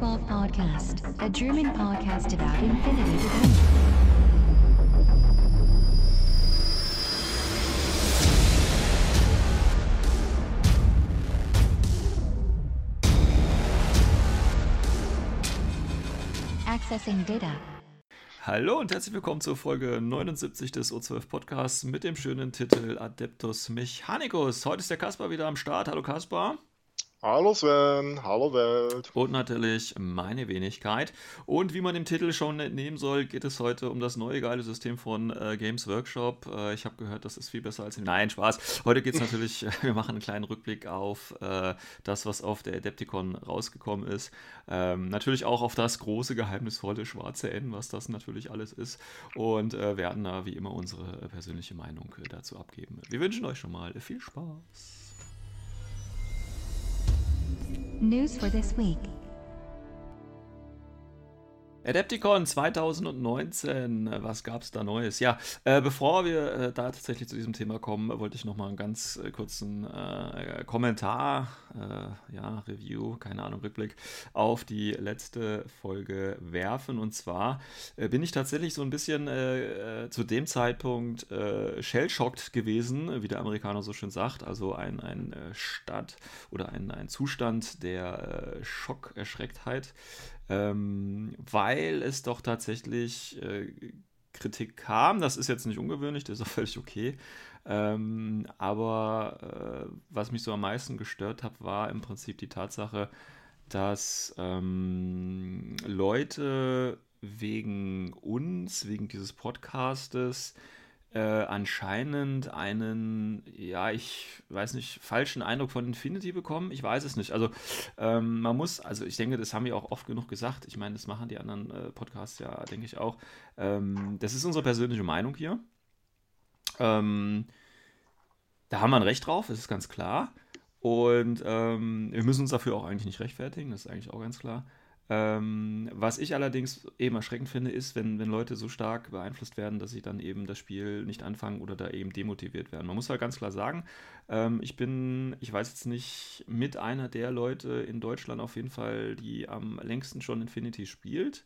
Welcome to the O12 Podcast, a German podcast about infinity. Accessing data. Hallo und herzlich willkommen zur Folge 79 des O12 Podcasts mit dem schönen Titel Adeptus Mechanicus. Heute ist der Kaspar wieder am Start. Hallo Kaspar. Hallo Sven, hallo Welt. Und natürlich meine Wenigkeit. Und wie man dem Titel schon entnehmen soll, geht es heute um das neue geile System von äh, Games Workshop. Äh, ich habe gehört, das ist viel besser als. Nein, Spaß. Heute geht es natürlich, wir machen einen kleinen Rückblick auf äh, das, was auf der Adepticon rausgekommen ist. Ähm, natürlich auch auf das große, geheimnisvolle schwarze N, was das natürlich alles ist. Und äh, werden da wie immer unsere persönliche Meinung äh, dazu abgeben. Wir wünschen euch schon mal viel Spaß. News for this week. Adepticon 2019, was gab es da Neues? Ja, äh, bevor wir äh, da tatsächlich zu diesem Thema kommen, wollte ich noch mal einen ganz äh, kurzen äh, Kommentar, äh, ja, Review, keine Ahnung, Rückblick auf die letzte Folge werfen. Und zwar äh, bin ich tatsächlich so ein bisschen zu dem Zeitpunkt shell-shocked gewesen, wie der Amerikaner so schön sagt, also ein, ein Stadt oder ein, ein Zustand der Schockerschrecktheit ähm, weil es doch tatsächlich äh, Kritik kam. Das ist jetzt nicht ungewöhnlich, das ist auch völlig okay. Ähm, aber äh, was mich so am meisten gestört hat, war im Prinzip die Tatsache, dass ähm, Leute wegen uns, wegen dieses Podcastes, äh, anscheinend einen, ja, ich weiß nicht, falschen Eindruck von Infinity bekommen. Ich weiß es nicht. Also ähm, man muss, also ich denke, das haben wir auch oft genug gesagt. Ich meine, das machen die anderen äh, Podcasts ja, denke ich auch. Ähm, das ist unsere persönliche Meinung hier. Ähm, da haben wir ein Recht drauf, das ist ganz klar. Und ähm, wir müssen uns dafür auch eigentlich nicht rechtfertigen, das ist eigentlich auch ganz klar. Ähm, was ich allerdings eben erschreckend finde, ist, wenn, wenn Leute so stark beeinflusst werden, dass sie dann eben das Spiel nicht anfangen oder da eben demotiviert werden. Man muss halt ganz klar sagen, ähm, ich bin, ich weiß jetzt nicht, mit einer der Leute in Deutschland auf jeden Fall, die am längsten schon Infinity spielt.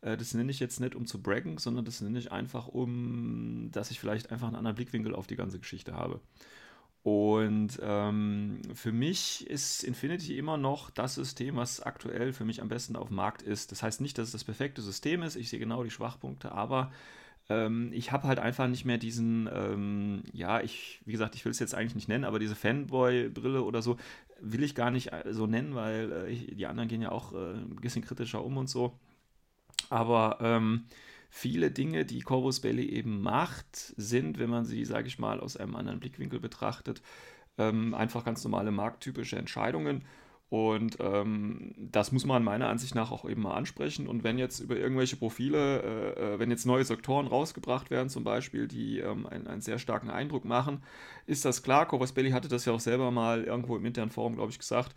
Äh, das nenne ich jetzt nicht, um zu braggen, sondern das nenne ich einfach, um, dass ich vielleicht einfach einen anderen Blickwinkel auf die ganze Geschichte habe. Und ähm, für mich ist Infinity immer noch das System, was aktuell für mich am besten auf dem Markt ist. Das heißt nicht, dass es das perfekte System ist. Ich sehe genau die Schwachpunkte, aber ähm, ich habe halt einfach nicht mehr diesen, ähm, ja, ich, wie gesagt, ich will es jetzt eigentlich nicht nennen, aber diese Fanboy-Brille oder so will ich gar nicht äh, so nennen, weil äh, ich, die anderen gehen ja auch äh, ein bisschen kritischer um und so. Aber ähm, viele Dinge, die Corvus Belli eben macht, sind, wenn man sie, sage ich mal, aus einem anderen Blickwinkel betrachtet, ähm, einfach ganz normale markttypische Entscheidungen. Und ähm, das muss man meiner Ansicht nach auch eben mal ansprechen. Und wenn jetzt über irgendwelche Profile, äh, äh wenn jetzt neue Sektoren rausgebracht werden, zum Beispiel, die ähm, einen, einen, sehr starken Eindruck machen, ist das klar. Corvus Belli hatte das ja auch selber mal irgendwo im internen Forum, glaube ich, gesagt.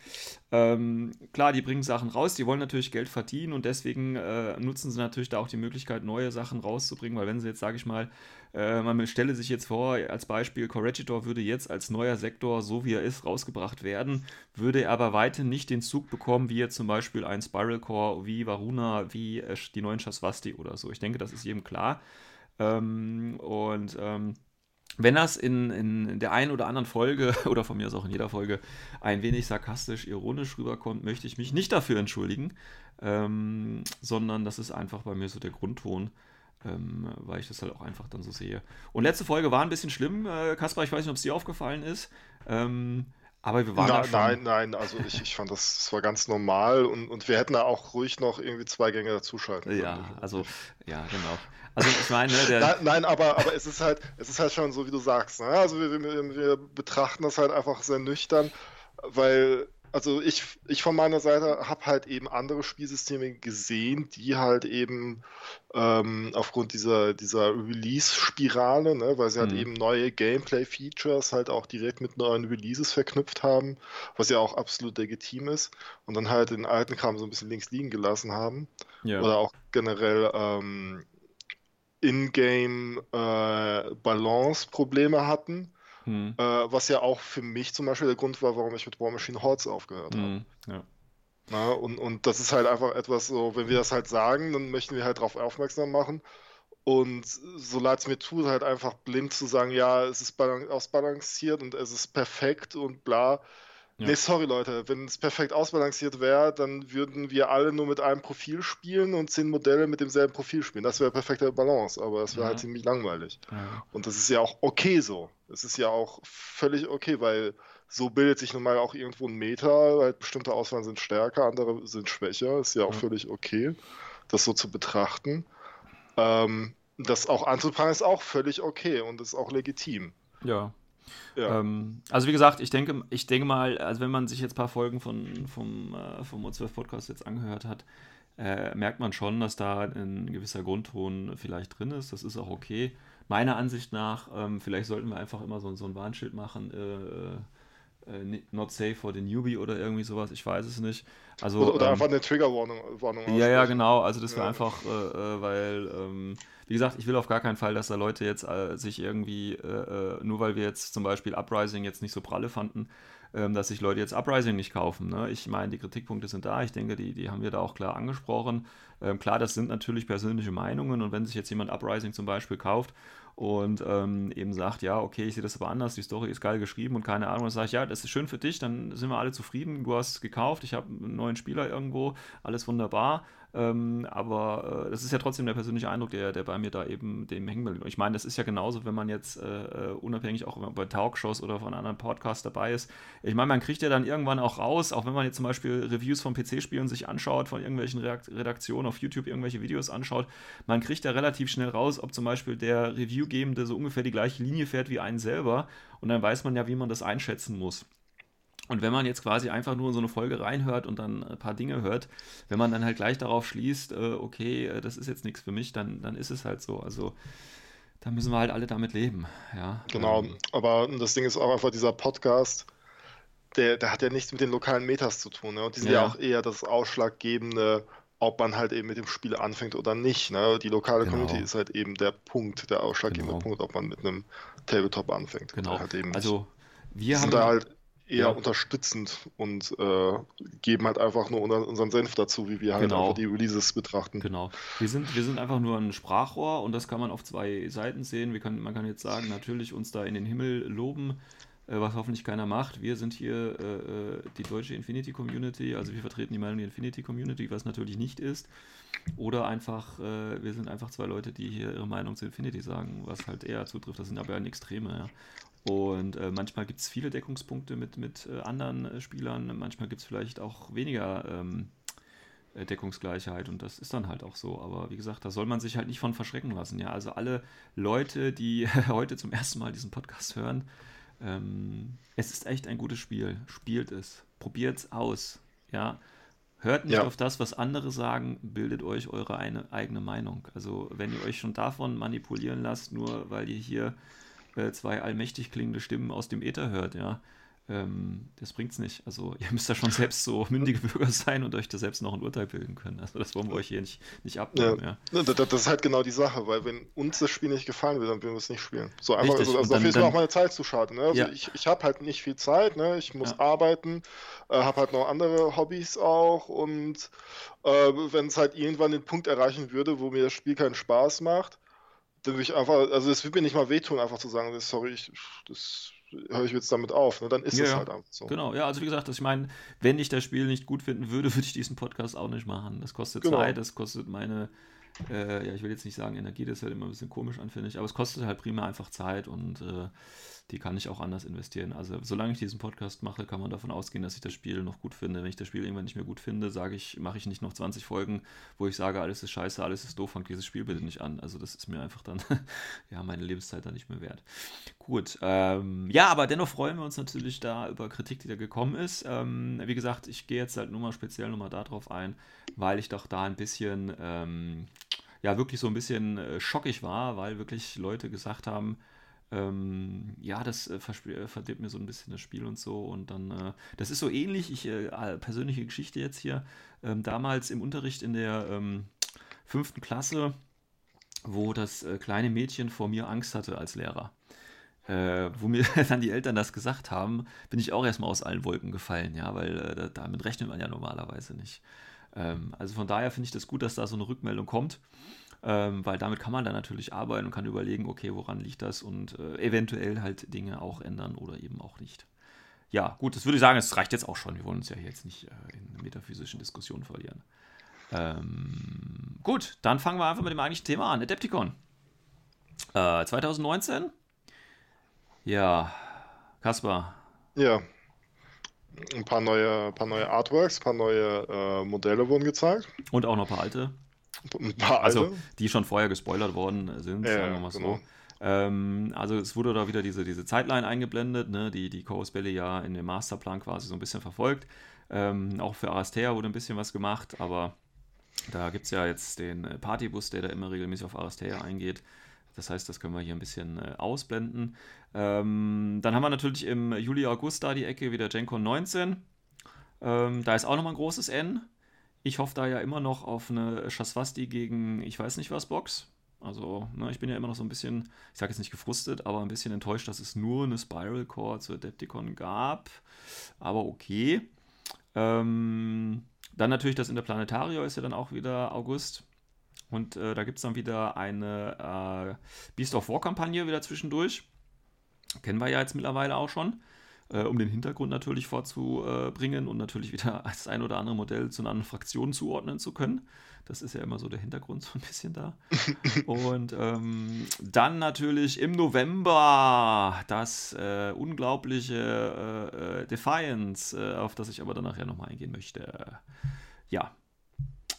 Ähm, klar, die bringen Sachen raus, die wollen natürlich Geld verdienen und deswegen äh, nutzen sie natürlich da auch die Möglichkeit, neue Sachen rauszubringen, weil wenn sie jetzt, sage ich mal, äh, man stelle sich jetzt vor, als Beispiel, Corregidor würde jetzt als neuer Sektor, so wie er ist, rausgebracht werden, würde er aber weiterhin nicht den Zug bekommen, wie jetzt zum Beispiel ein Spiral Core, wie Varuna, wie äh, die neuen Shaswasti oder so. Ich denke, das ist jedem klar. Ähm, und ähm, wenn das in, in der einen oder anderen Folge oder von mir aus auch in jeder Folge ein wenig sarkastisch, ironisch rüberkommt, möchte ich mich nicht dafür entschuldigen, ähm, sondern das ist einfach bei mir so der Grundton ähm, weil ich das halt auch einfach dann so sehe. Und letzte Folge war ein bisschen schlimm, äh, Kaspar, ich weiß nicht, ob es dir aufgefallen ist. Ähm, aber wir waren Na, schon... Nein, nein, also ich, ich fand das, das war ganz normal und, und wir hätten da auch ruhig noch irgendwie zwei Gänge dazuschalten können. Ja, also, ja, genau. Also ich meine, ne, der... nein, nein, aber, aber es ist halt, es ist halt schon so, wie du sagst. Ne? Also wir, wir, wir betrachten das halt einfach sehr nüchtern, weil also ich, ich von meiner Seite habe halt eben andere Spielsysteme gesehen, die halt eben ähm, aufgrund dieser, dieser Release-Spirale, ne, weil sie halt mhm. eben neue Gameplay-Features halt auch direkt mit neuen Releases verknüpft haben, was ja auch absolut legitim ist, und dann halt den alten Kram so ein bisschen links liegen gelassen haben. Ja. Oder auch generell ähm, In-Game-Balance-Probleme äh, hatten hm. Äh, was ja auch für mich zum Beispiel der Grund war, warum ich mit War Machine Hordes aufgehört habe. Hm. Ja. Na, und, und das ist halt einfach etwas so, wenn wir das halt sagen, dann möchten wir halt darauf aufmerksam machen. Und so leid es mir tut, halt einfach blind zu sagen, ja, es ist ausbalanciert und es ist perfekt und bla. Ja. Nee, sorry Leute, wenn es perfekt ausbalanciert wäre, dann würden wir alle nur mit einem Profil spielen und zehn Modelle mit demselben Profil spielen. Das wäre perfekte Balance, aber es wäre ja. halt ziemlich langweilig. Ja. Und das ist ja auch okay so. Es ist ja auch völlig okay, weil so bildet sich nun mal auch irgendwo ein Meter, halt bestimmte Auswahlen sind stärker, andere sind schwächer. Ist ja auch völlig okay, das so zu betrachten. Ähm, das auch anzuprangern ist auch völlig okay und ist auch legitim. Ja, Ähm, also wie gesagt, ich denke, ich denke mal, also wenn man sich jetzt ein paar Folgen von, vom, äh, vom O12 Podcast jetzt angehört hat, äh, merkt man schon, dass da ein gewisser Grundton vielleicht drin ist. Das ist auch okay. Meiner Ansicht nach, ähm, vielleicht sollten wir einfach immer so, so ein Warnschild machen, äh, äh not safe for the newbie oder irgendwie sowas, ich weiß es nicht. Also, oder, oder ähm, einfach eine Triggerwarnung. Warnung ja, ja, genau. Also das wäre ja. einfach, äh, äh, weil ähm, wie gesagt, ich will auf gar keinen Fall, dass da Leute jetzt äh, sich irgendwie, äh, äh, nur weil wir jetzt zum Beispiel Uprising jetzt nicht so pralle fanden, ähm, dass sich Leute jetzt Uprising nicht kaufen. Ne? Ich meine, die Kritikpunkte sind da. Ich denke, die, die haben wir da auch klar angesprochen. Ähm, klar, das sind natürlich persönliche Meinungen und wenn sich jetzt jemand Uprising zum Beispiel kauft und ähm, eben sagt, ja, okay, ich sehe das aber anders, die Story ist geil geschrieben und keine Ahnung, dann sage ich, ja, das ist schön für dich, dann sind wir alle zufrieden, du hast gekauft, ich habe einen neuen Spieler irgendwo, alles wunderbar ähm, aber äh, das ist ja trotzdem der persönliche Eindruck, der, der bei mir da eben dem hängen will. Ich meine, das ist ja genauso, wenn man jetzt äh, äh unabhängig auch bei Talkshows oder von anderen Podcasts dabei ist. Ich meine, man kriegt ja dann irgendwann auch raus, auch wenn man jetzt zum Beispiel Reviews von PC-Spielen sich anschaut, von irgendwelchen Redaktionen auf YouTube irgendwelche Videos anschaut, man kriegt ja relativ schnell raus, ob zum Beispiel der Reviewgebende so ungefähr die gleiche Linie fährt wie einen selber. Und dann weiß man ja, wie man das einschätzen muss. Und wenn man jetzt quasi einfach nur in so eine Folge reinhört und dann ein paar Dinge hört, wenn man dann halt gleich darauf schließt, äh, okay, äh, das ist jetzt nichts für mich, dann, dann ist es halt so. Also da müssen wir halt alle damit leben. Ja. Genau, ähm, aber das Ding ist auch einfach dieser Podcast, der, der hat ja nichts mit den lokalen Metas zu tun. Ne? Und die sind ja. ja auch eher das Ausschlaggebende, ob man halt eben mit dem Spiel anfängt oder nicht. Ne? Die lokale genau. Community ist halt eben der Punkt, der ausschlaggebende genau. Punkt, ob man mit einem Tabletop anfängt. Genau. Halt also wir haben da halt eher ja. unterstützend und äh, geben halt einfach nur unseren Senf dazu, wie wir halt genau. einfach die Releases betrachten. Genau. Wir sind, wir sind einfach nur ein Sprachrohr und das kann man auf zwei Seiten sehen. Wir können, man kann jetzt sagen, natürlich uns da in den Himmel loben, äh, was hoffentlich keiner macht. Wir sind hier äh, äh die deutsche Infinity Community, also wir vertreten die Meinung der Infinity Community, was natürlich nicht ist. Oder einfach, äh, wir sind einfach zwei Leute, die hier ihre Meinung zu Infinity sagen, was halt eher zutrifft. Das sind aber ja Extreme, ja. Und äh, manchmal gibt es viele Deckungspunkte mit, mit äh, anderen äh, Spielern, manchmal gibt es vielleicht auch weniger ähm, äh, Deckungsgleichheit und das ist dann halt auch so. Aber wie gesagt, da soll man sich halt nicht von verschrecken lassen. Ja, also alle Leute, die heute zum ersten Mal diesen Podcast hören, ähm, es ist echt ein gutes Spiel. Spielt es, probiert es aus. Ja, hört nicht ja. auf das, was andere sagen, bildet euch eure eine, eigene Meinung. Also wenn ihr euch schon davon manipulieren lasst, nur weil ihr hier äh, zwei allmächtig klingende Stimmen aus dem Äther hört, ja, ähm, das bringt's nicht. Also ihr müsst da schon selbst so mündige Bürger sein und euch da selbst noch ein Urteil bilden können. Also das wollen wir euch hier nicht, nicht abnehmen. Ja. ja. Das, das, ist halt genau die Sache, weil wenn uns das Spiel nicht gefallen will, dann werden wir es nicht spielen. So einfach, Richtig. also, also dafür ist mir auch meine Zeit zu schade. Ne? Also ja. ich, ich habe halt nicht viel Zeit, ne? ich muss ja. arbeiten, äh, habe halt noch andere Hobbys auch und äh, wenn es halt irgendwann den Punkt erreichen würde, wo mir das Spiel keinen Spaß macht, dann würde ich einfach, also es würde mir nicht mal wehtun, einfach zu sagen, sorry, ich, das höre ich jetzt damit auf. Ne? Dann ist ja, es halt einfach so. Genau, ja, also wie gesagt, ich meine, wenn ich das Spiel nicht gut finden würde, würde ich diesen Podcast auch nicht machen. Das kostet genau. Zeit, das kostet meine, äh, ja, ich will jetzt nicht sagen Energie, das ist halt immer ein bisschen komisch an, finde ich, aber es kostet halt prima einfach Zeit und äh, die kann ich auch anders investieren. Also solange ich diesen Podcast mache, kann man davon ausgehen, dass ich das Spiel noch gut finde. Wenn ich das Spiel irgendwann nicht mehr gut finde, sage ich, mache ich nicht noch 20 Folgen, wo ich sage, alles ist scheiße, alles ist doof, fangt dieses Spiel bitte nicht an. Also das ist mir einfach dann, ja, meine Lebenszeit dann nicht mehr wert. Gut, ähm, ja, aber dennoch freuen wir uns natürlich da über Kritik, die da gekommen ist. Ähm, wie gesagt, ich gehe jetzt halt nur mal speziell nochmal darauf ein, weil ich doch da ein bisschen, ähm, ja, wirklich so ein bisschen äh, schockig war, weil wirklich Leute gesagt haben, ähm, ja, das äh, äh, verdirbt mir so ein bisschen das Spiel und so. Und dann, äh, das ist so ähnlich, ich, äh, persönliche Geschichte jetzt hier, ähm, damals im Unterricht in der ähm, fünften Klasse, wo das äh, kleine Mädchen vor mir Angst hatte als Lehrer. äh, wo mir dann die Eltern das gesagt haben, bin ich auch erstmal aus allen Wolken gefallen, ja, weil damit rechnet man ja normalerweise nicht. Ähm, also von daher finde ich das gut, dass da so eine Rückmeldung kommt, ähm, weil damit kann man dann natürlich arbeiten und kann überlegen, okay, woran liegt das und äh, eventuell halt Dinge auch ändern oder eben auch nicht. Ja, gut, das würde ich sagen, es reicht jetzt auch schon. Wir wollen uns ja jetzt nicht äh, in metaphysischen Diskussionen verlieren. Ähm, gut, dann fangen wir einfach mit dem eigentlichen Thema an. Adepticon. Äh, 2019. Ja, Kaspar. Ja. Ein paar neue, paar neue Artworks, ein paar neue äh, Modelle wurden gezeigt. Und auch noch ein paar alte. Also, alte. die schon vorher gespoilert worden sind, Ja, sagen wir mal genau. so. Ähm, also es wurde da wieder diese, diese Zeitline eingeblendet, ne, die die Chorus Belly ja in dem Masterplan quasi so ein bisschen verfolgt. Ähm, auch für Arastea wurde ein bisschen was gemacht, aber da gibt es ja jetzt den äh, Partybus, der da immer regelmäßig auf Arastea eingeht. Das heißt, das können wir hier ein bisschen äh, ausblenden. Ähm, dann haben wir natürlich im Juli, August da die Ecke wieder GenCon 19. Ähm, da ist auch nochmal ein großes N. Ich hoffe da ja immer noch auf eine Shaswasti gegen ich weiß nicht was Box. Also, ne, ich bin ja immer noch so ein bisschen, ich sage jetzt nicht gefrustet, aber ein bisschen enttäuscht, dass es nur eine Spiral Core zu Adepticon gab. Aber okay. Ähm, dann natürlich das Interplanetario ist ja dann auch wieder August. Und äh, da gibt es dann wieder eine äh, Beast of War Kampagne wieder zwischendurch. Kennen wir ja jetzt mittlerweile auch schon. Äh, um den Hintergrund natürlich vorzubringen und natürlich wieder das ein oder andere Modell zu einer anderen Fraktion zuordnen zu können. Das ist ja immer so der Hintergrund so ein bisschen da. und ähm, dann natürlich im November das äh, unglaubliche äh, äh, Defiance, äh, auf das ich aber dann nachher nochmal eingehen möchte. Ja.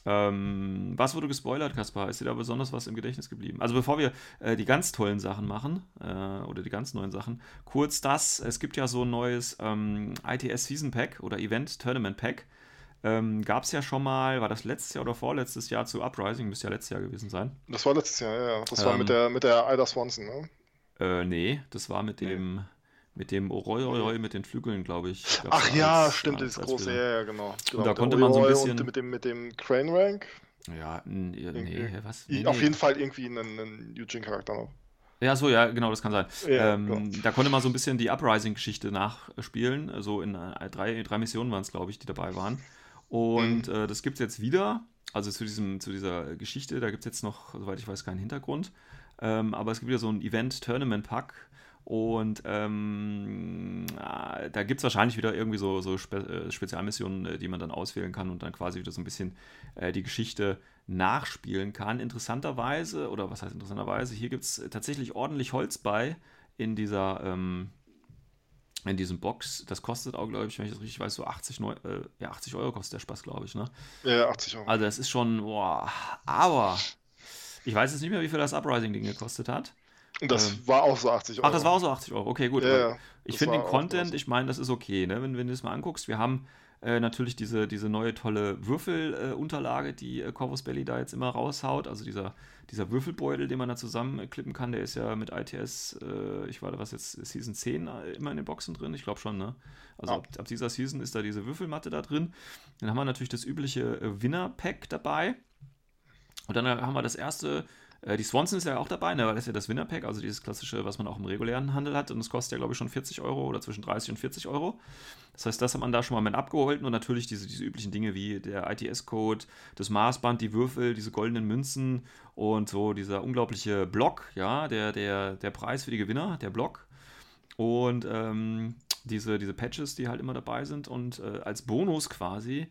Ähm, was wurde gespoilert, Kaspar? Ist dir da besonders was im Gedächtnis geblieben? Also bevor wir äh, die ganz tollen Sachen machen, äh, oder die ganz neuen Sachen, kurz das, es gibt ja so ein neues ähm, ITS Season Pack oder Event Tournament Pack. Ähm, Gab es ja schon mal, war das letztes Jahr oder vorletztes Jahr zu Uprising, müsste ja letztes Jahr gewesen sein. Das war letztes Jahr, ja. ja. Das war Ähm, mit der, mit der Ida Swanson, ne? Äh, nee, das war mit Nee. Mit dem Oroi Oroi mit den Flügeln, glaube ich. Ach da ja, als- stimmt, als- als große, ja, ja, genau. genau da mit der konnte man so ein bisschen- Und mit dem, mit dem Crane Rank. Ja, nee, was? Nee, Auf nee. jeden Fall irgendwie einen, einen Eugene-Charakter noch. Ja, so, ja, genau, das kann sein. Ja, ähm, genau. Da konnte man so ein bisschen die Uprising-Geschichte nachspielen. So in äh, drei, drei Missionen waren es, glaube ich, die dabei waren. Und Mhm. äh, das gibt es jetzt wieder. Also zu, diesem, zu dieser Geschichte, da gibt es jetzt noch, soweit ich weiß, keinen Hintergrund. Ähm, aber es gibt wieder so ein Event-Tournament-Pack. Und ähm, äh, da gibt es wahrscheinlich wieder irgendwie so, so Spe äh, Spezialmissionen, äh, die man dann auswählen kann und dann quasi wieder so ein bisschen äh, die Geschichte nachspielen kann. Interessanterweise, oder was heißt interessanterweise, hier gibt es tatsächlich ordentlich Holz bei in dieser, ähm, in diesem Box. Das kostet auch, glaube ich, wenn ich das richtig weiß, so 80, Neu äh, ja, 80 Euro kostet der Spaß, glaube ich. Ne? Ja, 80 Euro. Also das ist schon, boah, aber ich weiß jetzt nicht mehr, wie viel das Uprising-Ding gekostet hat. Das ähm, war auch so 80 Euro. Ach, das war auch so 80 Euro. Okay, gut. Ja, ich finde den Content, ich meine, das ist okay, ne? wenn, wenn du das mal anguckst. Wir haben äh, natürlich diese, diese neue tolle Würfelunterlage, äh, die äh, Corvus Belly da jetzt immer raushaut. Also dieser, dieser Würfelbeutel, den man da zusammenklippen kann, der ist ja mit ITS, äh, ich war da was jetzt, Season 10 äh, immer in den Boxen drin. Ich glaube schon, ne? Also Ja. ab, ab dieser Season ist da diese Würfelmatte da drin. Dann haben wir natürlich das übliche äh, Winner-Pack dabei. Und dann haben wir das erste, die Swanson ist ja auch dabei, ne, weil das ist ja das Winner-Pack, also dieses klassische, was man auch im regulären Handel hat. Und das kostet ja, glaube ich, schon 40 Euro oder zwischen 30 und 40 Euro. Das heißt, das hat man da schon mal mit abgeholt und natürlich diese, diese üblichen Dinge wie der ITS-Code, das Maßband, die Würfel, diese goldenen Münzen und so dieser unglaubliche Block, ja, der, der, der Preis für die Gewinner, der Block. Und ähm, diese, diese Patches, die halt immer dabei sind. Und äh, als Bonus quasi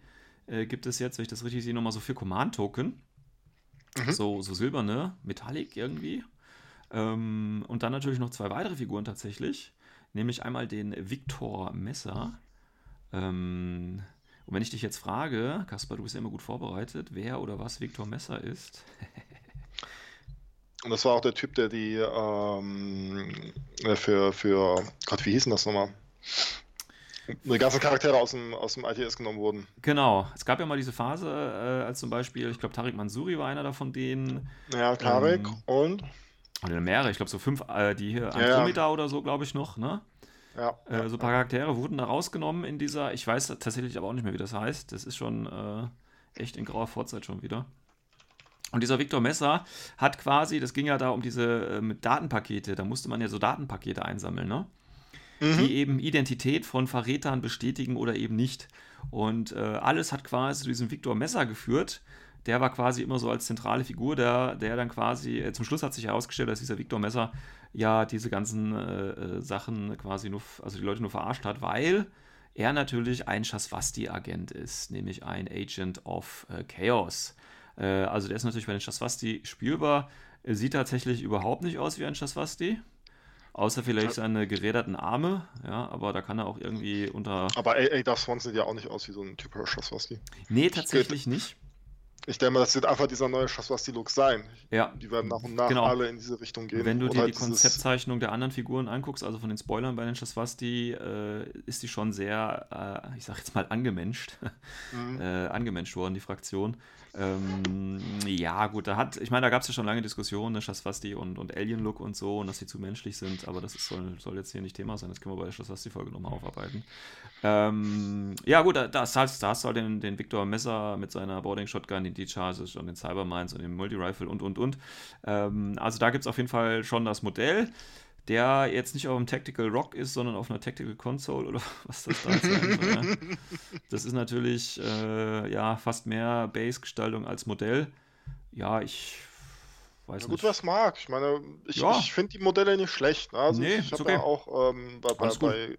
äh, gibt es jetzt, wenn ich das richtig sehe, nochmal so vier Command-Token. Mhm. So, so silberne, Metallic irgendwie. Ähm, und dann natürlich noch zwei weitere Figuren tatsächlich. Nämlich einmal den Victor Messer. Ähm, und wenn ich dich jetzt frage, Kaspar, du bist ja immer gut vorbereitet, wer oder was Victor Messer ist. Und das war auch der Typ, der die ähm, äh, für, für, Gott, wie hießen das nochmal? Die ganzen Charaktere aus dem, aus dem ITS genommen wurden. Genau, es gab ja mal diese Phase, äh, als zum Beispiel, ich glaube, Tariq Mansuri war einer davon denen. Ja, Karek Ähm, und, Oder mehrere, ich glaube, so fünf, äh, die hier ja. Andromeda oder so, glaube ich, noch, ne? ja, Äh, so ein paar Charaktere wurden da rausgenommen in dieser, ich weiß tatsächlich aber auch nicht mehr, wie das heißt. Das ist schon äh, echt in grauer Vorzeit schon wieder. Und dieser Victor Messer hat quasi, das ging ja da um diese äh, mit Datenpakete, da musste man ja so Datenpakete einsammeln, ne? Mhm. Die eben Identität von Verrätern bestätigen oder eben nicht. Und äh, alles hat quasi zu diesem Victor Messer geführt. Der war quasi immer so als zentrale Figur, der, der dann quasi, äh, zum Schluss hat sich herausgestellt, dass dieser Victor Messer ja diese ganzen äh, äh, Sachen quasi nur, also die Leute nur verarscht hat, weil er natürlich ein Shasvasti-Agent ist, nämlich ein Agent of äh, Chaos. Äh, also der ist natürlich bei den Shasvasti spielbar, sieht tatsächlich überhaupt nicht aus wie ein Shasvasti. Außer vielleicht seine geräderten Arme, ja, aber da kann er auch irgendwie unter. Aber Ada Swanson sieht ja auch nicht aus wie so ein typischer Schaswasti. Nee, tatsächlich nicht. Ich denke mal, das wird einfach dieser neue Schaswasti-Look sein. Ja. Die werden nach und nach Genau. alle in diese Richtung gehen. Wenn du dir halt die Konzeptzeichnung der anderen Figuren anguckst, also von den Spoilern bei den Shasvasti, äh, ist die schon sehr, äh, ich sag jetzt mal, angemenscht. Mhm. äh, angemenscht worden, die Fraktion. Ähm, ja, gut, da hat, ich meine, da gab es ja schon lange Diskussionen, ne, Shasvasti und, und Alien-Look und so, und dass sie zu menschlich sind, aber das ist, soll, soll jetzt hier nicht Thema sein, das können wir bei der Shasvasti-Folge nochmal aufarbeiten. Ähm, ja, gut, da, da hast da hast du halt den, den Victor Messer mit seiner Boarding-Shotgun, den D-Charges und den Cybermines und den Multi-Rifle und, und, und. Ähm, also da gibt es auf jeden Fall schon das Modell der jetzt nicht auf einem Tactical Rock ist, sondern auf einer Tactical Console oder was das da sein soll. Ja. Das ist natürlich äh, ja fast mehr Base-Gestaltung als Modell. Ja, ich weiß nicht. gut, was mag. Ich meine, ich, Ja. ich finde die Modelle nicht schlecht. Ne? Also Nee, ich habe okay. ja auch ähm, bei, bei, bei,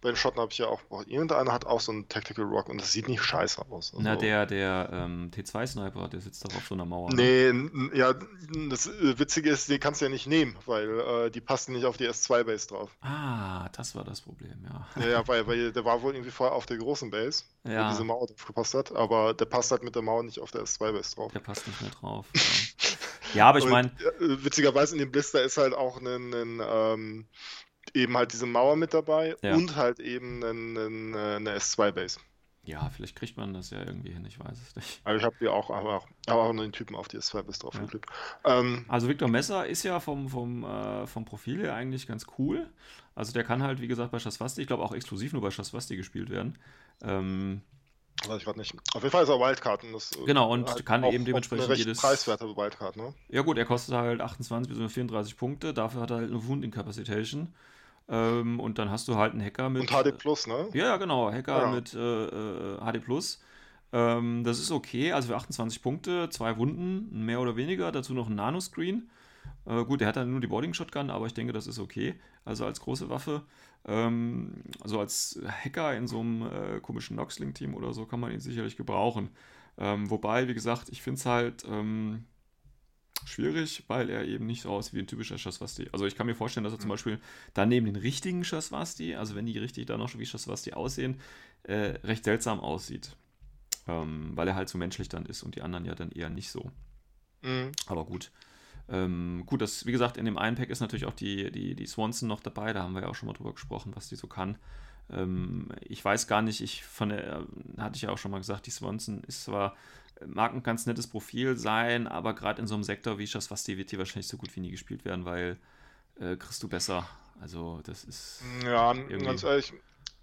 bei den Schotten habe ich ja auch, boah, irgendeiner hat auch so einen Tactical Rock und das sieht nicht scheiße aus. Na, Also- der, der ähm, T2-Sniper, der sitzt doch auf so einer Mauer. ne? Nee, ja, das äh, Witzige ist, den kannst du ja nicht nehmen, weil äh, die passen nicht auf die S2-Base drauf. Ah, das war das Problem, ja. Ja, ja, weil, weil der war wohl irgendwie vorher auf der großen Base, Ja. wo diese Mauer drauf gepasst hat, aber der passt halt mit der Mauer nicht auf der S2-Base drauf. Der passt nicht mehr drauf. Ja, ja aber ich meine, äh, witzigerweise in dem Blister ist halt auch ein, ein, ähm, eben halt diese Mauer mit dabei Ja. und halt eben ein, ein, äh, eine S2-Base. ja, vielleicht kriegt man das ja irgendwie hin, ich weiß es nicht. Also ich habe die auch, aber auch, aber auch nur den Typen auf die S2-Base drauf Ja. Ähm, Also Victor Messer ist ja vom, vom, äh, vom Profil her eigentlich ganz cool. Also der kann halt, wie gesagt, bei Shasvasti, ich glaube auch exklusiv nur bei Shasvasti gespielt werden. Ähm, weiß ich gerade nicht. Auf jeden Fall ist er Wildcard. Und das, Genau, und kann auch- eben dementsprechend eine jedes- preiswerte Wildcard, ne? ja gut, er kostet halt 28 bis 34 Punkte, dafür hat er halt eine Wound Incapacitation. Ähm, und dann hast du halt einen Hacker mit... Und HD Plus, ne? Ja, ja, genau. Hacker Ja. mit äh, äh, HD Plus. Ähm, das ist okay. Also für 28 Punkte, zwei Wunden, mehr oder weniger. Dazu noch ein Nanoscreen. Äh, gut, er hat dann nur die Boarding Shotgun, aber ich denke, das ist okay. Also als große Waffe. Ähm, also als Hacker in so einem äh, komischen Noxling-Team oder so kann man ihn sicherlich gebrauchen. Ähm, wobei, wie gesagt, ich finde es halt ähm, schwierig, weil er eben nicht so aussieht wie ein typischer Shasvasti. Also ich kann mir vorstellen, dass er zum Beispiel dann neben den richtigen Shasvasti, also wenn die richtig dann noch wie Shasvasti aussehen, äh, recht seltsam aussieht. Ähm, weil er halt so menschlich dann ist und die anderen ja dann eher nicht so. Mhm. Aber gut. Ähm, gut, das, wie gesagt, in dem einen Pack ist natürlich auch die, die, die Swanson noch dabei. Da haben wir ja auch schon mal drüber gesprochen, was die so kann. Ähm, ich weiß gar nicht, ich von der, hatte ich ja auch schon mal gesagt, die Swanson ist zwar, mag ein ganz nettes Profil sein, aber gerade in so einem Sektor wie Shasvasti wird die wahrscheinlich so gut wie nie gespielt werden, weil äh, kriegst du besser. Also, das ist Ja, ganz ehrlich,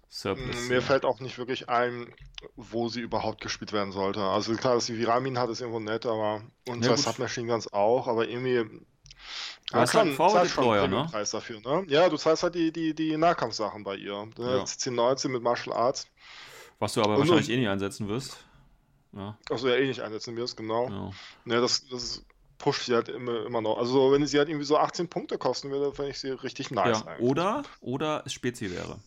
Surplus. mir ja. fällt auch nicht wirklich ein, wo sie überhaupt gespielt werden sollte. Also klar, dass sie Viramin hat, ist irgendwo nett, aber und Ja, gut. Submachine Guns auch, aber irgendwie. Du hast halt einen Forward zahlst schon Deployer, einen ne? Premiumpreis dafür, ne? Ja, du zahlst halt die, die, die Nahkampfsachen bei ihr. Ja. Ja. 1019 mit Martial Arts. Was du aber Und- wahrscheinlich eh nicht einsetzen wirst. Ja, Achso, ja, eh nicht einsetzen wirst, genau. ja. Ja, das, das pusht sie halt immer, immer noch. Also, wenn sie halt irgendwie so 18 Punkte kosten würde, fände ich sie richtig nice ja. eigentlich. Oder, oder es Spezi wäre.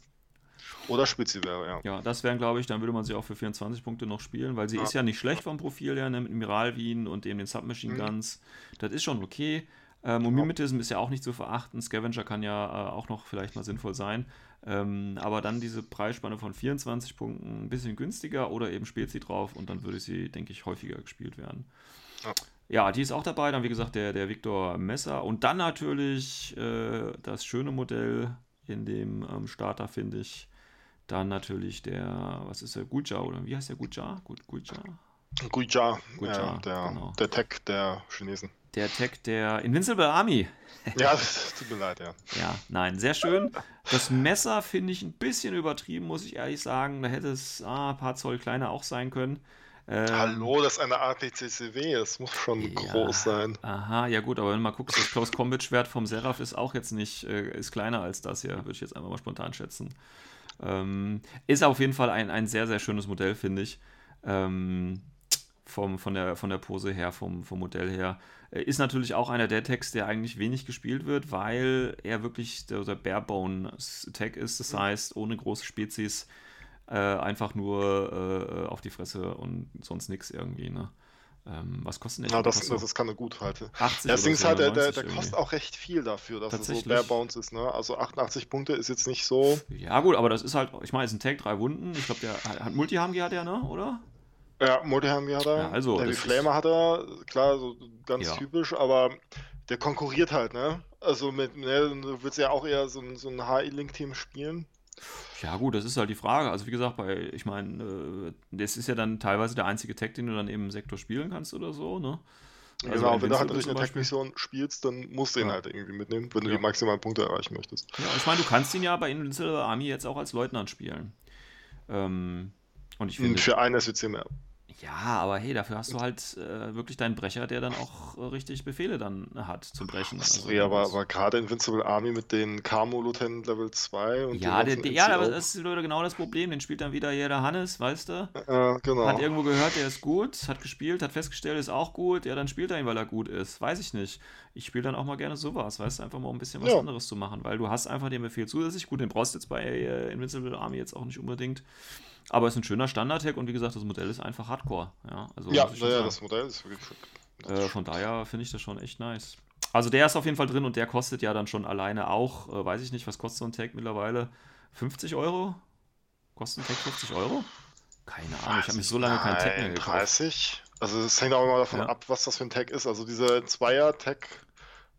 Oder Spitze wäre, ja. Ja, das wären, glaube ich, dann würde man sie auch für 24 Punkte noch spielen, weil sie Ja. ist ja nicht schlecht vom Profil her, ne, mit Miral Wien und eben den Submachine Mhm. Guns. Das ist schon okay. Ähm, und. Mimetism ist ja auch nicht zu verachten. Scavenger kann ja äh, auch noch vielleicht mal sinnvoll sein. Ähm, aber dann diese Preisspanne von 24 Punkten ein bisschen günstiger oder eben Spezi drauf und dann würde sie, denke ich, häufiger gespielt werden. Ja. Ja, die ist auch dabei. Dann, wie gesagt, der, der Victor Messer. Und dann natürlich äh, das schöne Modell in dem ähm, Starter, finde ich. Dann natürlich der, was ist der, Guja oder wie heißt der Guja? Gut, Guja. Guija, Guija, ja, der, genau. der Tech der Chinesen. Der Tag der Invincible Army. Ja, das tut mir leid, ja. Ja, nein, sehr schön. Das Messer finde ich ein bisschen übertrieben, muss ich ehrlich sagen. Da hätte es ah, ein paar Zoll kleiner auch sein können. Ähm, Hallo, das ist eine APCCW, es muss schon ja, groß sein. Aha, ja gut, aber wenn du mal guckst, das Close Combat Schwert vom Seraph ist auch jetzt nicht, äh, ist kleiner als das hier, würde ich jetzt einfach mal spontan schätzen. Ähm, ist auf jeden Fall ein, ein sehr, sehr schönes Modell, finde ich. Ähm, vom, von, der, von der Pose her, vom, vom Modell her. Äh, ist natürlich auch einer der Tags, der eigentlich wenig gespielt wird, weil er wirklich der, der Barebone-Tag ist. Das heißt, ohne große Spezies äh, einfach nur äh, auf die Fresse und sonst nichts irgendwie. Ne? Ähm, was kostet denn Ja, das, das ist keine Guthalte. 80 das Ding ist halt, der, der, der kostet auch recht viel dafür, dass es so bare bones ist. Ne? Also 88 Punkte ist jetzt nicht so. Ja, gut, aber das ist halt, ich meine, es ist ein Tag, drei Wunden. Ich glaube, der hat Multi-Hamgi hat er, ne? Oder? Ja, Multi-Hamgi hat er. Ja, also, der Flamer hat er, klar, so ganz ja. typisch, aber der konkurriert halt, ne? Also mit, ne, du willst ja auch eher so, so ein HI-Link-Team spielen. Ja, gut, das ist halt die Frage. Also, wie gesagt, bei, ich meine, äh, das ist ja dann teilweise der einzige Tag, den du dann eben im Sektor spielen kannst oder so, ne? Also genau, wenn du halt durch eine Tag-Mission spielst, dann musst du ihn ja. halt irgendwie mitnehmen, wenn du ja. die maximalen Punkte erreichen möchtest. Ja, ich meine, du kannst ihn ja bei Invincible Army jetzt auch als Leutnant spielen. Ähm, und ich finde. Für einen SWC mehr. Ja, aber hey, dafür hast du halt äh, wirklich deinen Brecher, der dann auch äh, richtig Befehle dann hat zum Brechen. Also, ja, aber, aber gerade Invincible Army mit den Camo Lieutenant Level 2 und Ja, der, der, ja aber das ist genau das Problem. Den spielt dann wieder hier der Hannes, weißt du? Ja, genau. Hat irgendwo gehört, der ist gut, hat gespielt, hat festgestellt, ist auch gut. Ja, dann spielt er ihn, weil er gut ist. Weiß ich nicht. Ich spiele dann auch mal gerne sowas, weißt du, einfach mal um ein bisschen was ja. anderes zu machen, weil du hast einfach den Befehl zusätzlich. Gut, den brauchst du jetzt bei äh, Invincible Army jetzt auch nicht unbedingt. Aber es ist ein schöner Standard-Hack und wie gesagt, das Modell ist einfach Hardcore. Ja, also, ja, ja das Modell ist wirklich äh, Von daher finde ich das schon echt nice. Also der ist auf jeden Fall drin und der kostet ja dann schon alleine auch, äh, weiß ich nicht, was kostet so ein Tag mittlerweile? 50 Euro? Kostet ein Tag 50 Euro? Keine Ahnung, ich habe mich so lange keinen Tag mehr gekauft. 30? Also es hängt auch immer davon ja. ab, was das für ein Tag ist. Also dieser Zweier-Tag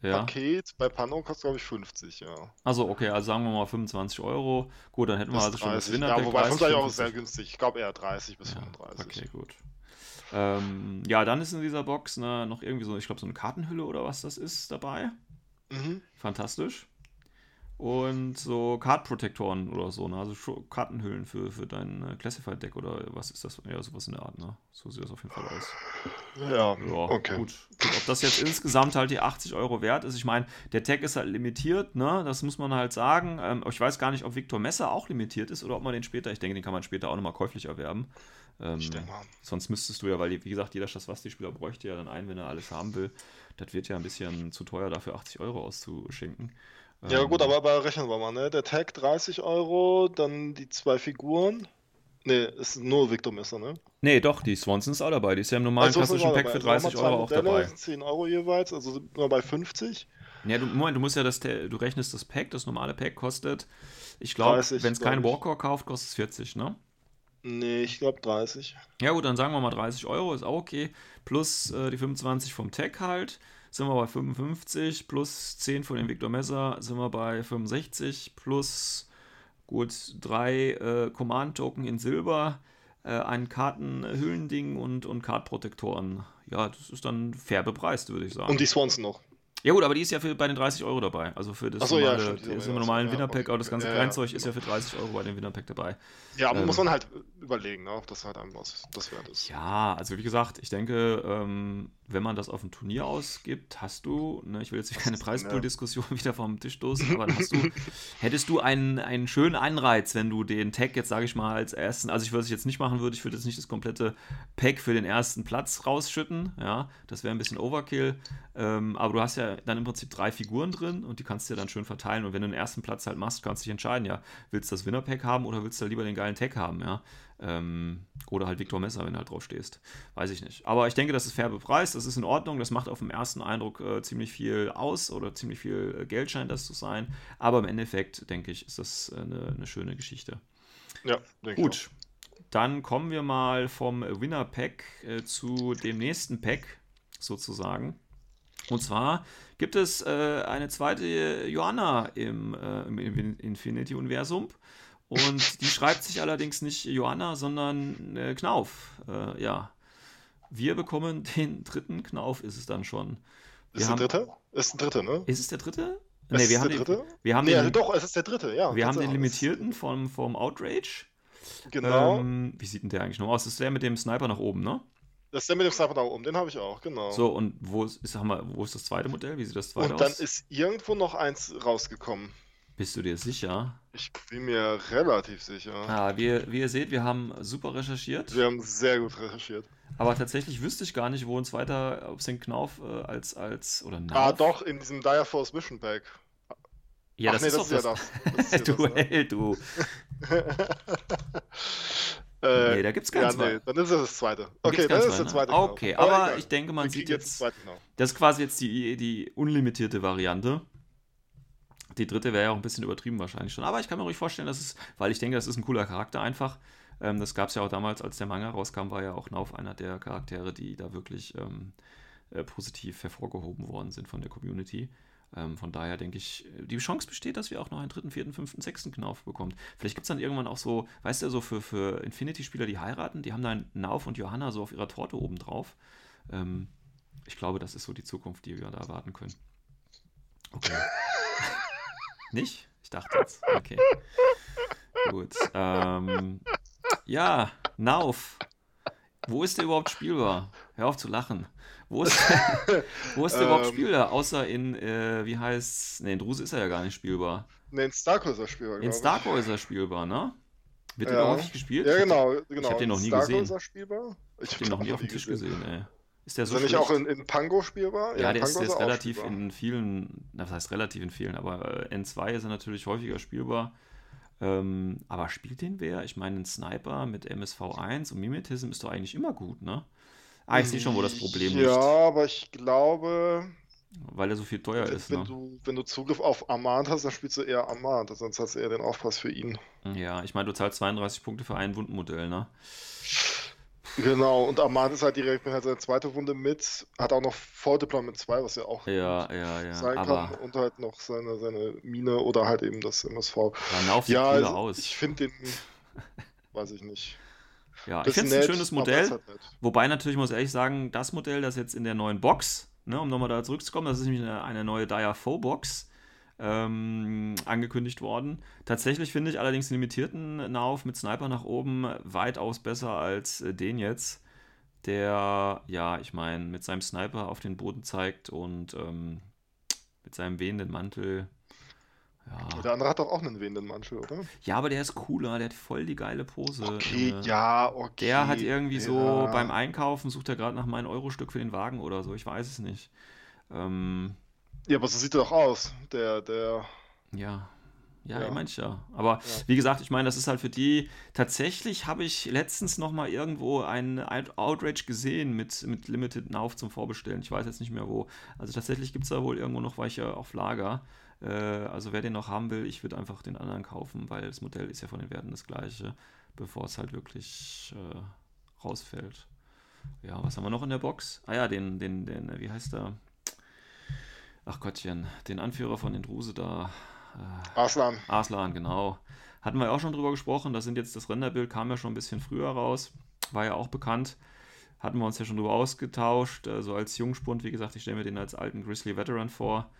ja. Paket bei Pano kostet, glaube ich, 50, ja. Also okay, also sagen wir mal 25 Euro. Gut, dann hätten wir also schon das Winner. Ja, wobei 35 Euro ist sehr günstig. Ich glaube eher 30 bis ja, 35. Okay, gut. Ähm, ja, dann ist in dieser Box ne, noch irgendwie so, ich glaube, so eine Kartenhülle oder was das ist dabei. Mhm. Fantastisch und so Card-Protektoren oder so, ne? also Kartenhüllen für, für dein äh, Classified-Deck oder was ist das? Ja, sowas in der Art, ne? So sieht das auf jeden Fall aus. Ja, ja okay. Gut. Ob das jetzt insgesamt halt die 80 Euro wert ist, ich meine, der Tag ist halt limitiert, ne? Das muss man halt sagen. Ähm, ich weiß gar nicht, ob Victor Messer auch limitiert ist oder ob man den später, ich denke, den kann man später auch nochmal käuflich erwerben. Ähm. Sonst müsstest du ja, weil, wie gesagt, jeder Schaswasti-Spieler bräuchte ja dann einen, wenn er alles haben will. Das wird ja ein bisschen zu teuer, dafür 80 Euro auszuschenken. Ja, gut, ähm. aber, aber rechnen wir mal, ne? Der Tag 30 Euro, dann die zwei Figuren. Ne, ist nur Victor Messer, ne? Ne, doch, die Swanson ist auch dabei. Die ist ja im normalen also, klassischen Pack für 30 also Euro auch dabei. 10 Euro jeweils, also sind wir bei 50. Ja, du, Moment, du musst ja das, du rechnest das Pack, das normale Pack kostet, ich glaube, wenn es keinen Walker kauft, kostet es 40, ne? Nee, ich glaube 30. Ja, gut, dann sagen wir mal 30 Euro, ist auch okay. Plus äh, die 25 vom Tag halt sind wir bei 55, plus 10 von den Victor Messer sind wir bei 65, plus gut drei äh, Command-Token in Silber, äh, ein Kartenhüllending und, und Card-Protektoren. Ja, das ist dann fair bepreist, würde ich sagen. Und die Swanson noch. Ja gut, aber die ist ja für, bei den 30 Euro dabei. Also für das so, normale, ja, stimmt, das normalen ja, Winnerpack, aber das ganze ja, Kleinzeug ist ja für 30 Euro bei dem Winnerpack dabei. Ja, aber ähm, muss man halt überlegen, ne, ob das halt einem was das wert ist. Ja, also wie gesagt, ich denke, ähm, wenn man das auf ein Turnier ausgibt, hast du, ne, ich will jetzt keine Preispool-Diskussion wieder vom Tisch stoßen, aber hast du, hättest du einen, einen schönen Anreiz, wenn du den Tag jetzt, sage ich mal, als ersten, also ich würde es jetzt nicht machen würde, ich würde jetzt nicht das komplette Pack für den ersten Platz rausschütten, ja, das wäre ein bisschen Overkill, ähm, aber du hast ja dann im Prinzip drei Figuren drin und die kannst du ja dann schön verteilen und wenn du den ersten Platz halt machst, kannst du dich entscheiden, ja, willst du das Winner-Pack haben oder willst du lieber den geilen Tag haben, ja, ähm, oder halt Victor Messer, wenn du halt drauf stehst. Weiß ich nicht. Aber ich denke, das ist fair bepreist, das ist in Ordnung, das macht auf den ersten Eindruck äh, ziemlich viel aus oder ziemlich viel äh, Geld scheint das zu sein. Aber im Endeffekt, denke ich, ist das äh, eine, eine schöne Geschichte. Ja, denke Gut. Ich auch. Dann kommen wir mal vom Winner Pack äh, zu dem nächsten Pack sozusagen. Und zwar gibt es äh, eine zweite Joanna im, äh, im Infinity-Universum. Und die schreibt sich allerdings nicht Johanna, sondern äh, Knauf. Äh, ja. Wir bekommen den dritten Knauf, ist es dann schon. Wir ist haben, der dritte? Ist der dritte, ne? Ist es der dritte? Nee, wir haben, den, wir haben nee, den, doch, es ist der dritte, ja. Wir haben den limitierten vom, vom Outrage. Genau. Ähm, wie sieht denn der eigentlich noch aus? Das ist der mit dem Sniper nach oben, ne? Das ist der mit dem Sniper da oben, den habe ich auch, genau. So, und wo ist, sag mal, wo ist das zweite Modell? Wie sieht das zweite Und dann aus? ist irgendwo noch eins rausgekommen. Bist du dir sicher? Ich bin mir relativ sicher. Ah, wie, wie ihr seht, wir haben super recherchiert. Wir haben sehr gut recherchiert. Aber tatsächlich wüsste ich gar nicht, wo uns weiter, ob es den Knauf äh, als, als, oder Nauf? Ah, doch, in diesem Dire Force Mission Pack. Ja, Ach das nee, ist das ist ja das. das. Das ist ja du das, ne? Held, du. Äh, Nee, da gibt's keinen ja, zwei- nee, dann ist es das zweite. Okay, dann ist der zwei, zweite. ne? Knopf. Okay, aber egal. ich denke, man sieht jetzt, zweiten Knopf. das ist quasi jetzt die, die unlimitierte Variante. Die dritte wäre ja auch ein bisschen übertrieben wahrscheinlich schon. Aber ich kann mir ruhig vorstellen, dass es, weil ich denke, das ist ein cooler Charakter einfach. Ähm, das gab es ja auch damals, als der Manga rauskam, war ja auch Nauf einer der Charaktere, die da wirklich ähm, äh, positiv hervorgehoben worden sind von der Community. Ähm, von daher denke ich, die Chance besteht, dass wir auch noch einen dritten, vierten, fünften, sechsten Knauf bekommen. Vielleicht gibt es dann irgendwann auch so, weißt du, so für, für Infinity-Spieler, die heiraten, die haben dann Nauf und Johanna so auf ihrer Torte oben drauf. Ähm, ich glaube, das ist so die Zukunft, die wir da erwarten können. Okay. Nicht? Ich dachte jetzt. Okay. Gut. Ähm, ja, Nauf. Wo ist der überhaupt spielbar? Hör auf zu lachen. Wo ist, wo ist der überhaupt Ähm. spielbar? Außer in, äh, wie heißt's? Ne, in Druse ist er ja gar nicht spielbar. Ne, in Starco ist er spielbar, In ich. Starco ist er spielbar, ne? Wird der Ja. da häufig gespielt? Ja, Ich hab genau. genau. hab den noch nie Starco gesehen. ist er spielbar. Ich Den, den noch nie auf dem Tisch gesehen, ey. Ist der Ist so er nicht schlecht? auch in, in Pango spielbar? Ja, in der ist, der ist er auch relativ spielbar. in vielen, na, was heißt relativ in vielen, aber äh, N2 ist er natürlich häufiger spielbar. Ähm, aber spielt den wer? Ich meine, ein Sniper mit MSV1 und Mimetism ist doch eigentlich immer gut, ne? Ah, ich sehe schon, wo das Problem Ja, liegt. aber ich glaube, Weil er so viel teuer wenn, ist, wenn, ne? du, wenn du Zugriff auf Armand hast, dann spielst du eher Armand, sonst hast du eher den Aufpass für ihn. Ja, ich meine, du zahlst 32 Punkte für ein Wundenmodell, ne? Genau, und Armand ist halt direkt mit halt seine zweite Wunde mit, hat auch noch Fall Deployment 2, was ja auch Ja, ja, ja. sein Aber kann, und halt noch seine, seine Mine oder halt eben das MSV. ja, Nauf sieht Ja, also aus. ich finde den, weiß ich nicht. Ja, ich Bisschen finde es ein schönes Modell. Wobei natürlich muss ich ehrlich sagen, das Modell, das jetzt in der neuen Box, ne, um nochmal da zurückzukommen, das ist nämlich eine, eine neue Dia Foe Box ähm, angekündigt worden. Tatsächlich finde ich allerdings den limitierten Nauf mit Sniper nach oben weitaus besser als äh, den jetzt, der, ja, ich meine, mit seinem Sniper auf den Boden zeigt und ähm, mit seinem wehenden Mantel. Ja. Der andere hat doch auch einen wehenden Mantel, oder? ja, aber der ist cooler, der hat voll die geile Pose. Okay, Junge. ja, okay. Der hat irgendwie so ja. beim Einkaufen, sucht er gerade nach meinem Euro-Stück für den Wagen oder so, ich weiß es nicht. Ähm, Ja, aber so sieht er doch aus. Der, der. ja, ja, Ja. ich meine ja. Aber Ja. wie gesagt, ich meine, das ist halt für die. Tatsächlich habe ich letztens noch mal irgendwo einen Out- Outrage gesehen mit, mit Limited Nauf zum Vorbestellen. Ich weiß jetzt nicht mehr wo. Also tatsächlich gibt es da wohl irgendwo noch welche auf Lager. Äh, also wer den noch haben will, ich würde einfach den anderen kaufen, weil das Modell ist ja von den Werten das gleiche, bevor es halt wirklich äh, rausfällt. Ja, was haben wir noch in der Box? Ah ja, den, den, den, äh, wie heißt der? Ach Gottchen, den Anführer von den Druse da. Äh, Arslan. Arslan, genau. Hatten wir ja auch schon drüber gesprochen. Das sind jetzt das Renderbild, kam ja schon ein bisschen früher raus. War ja auch bekannt. Hatten wir uns ja schon drüber ausgetauscht. Also als Jungspund, wie gesagt, ich stelle mir den als alten Grizzly Veteran vor.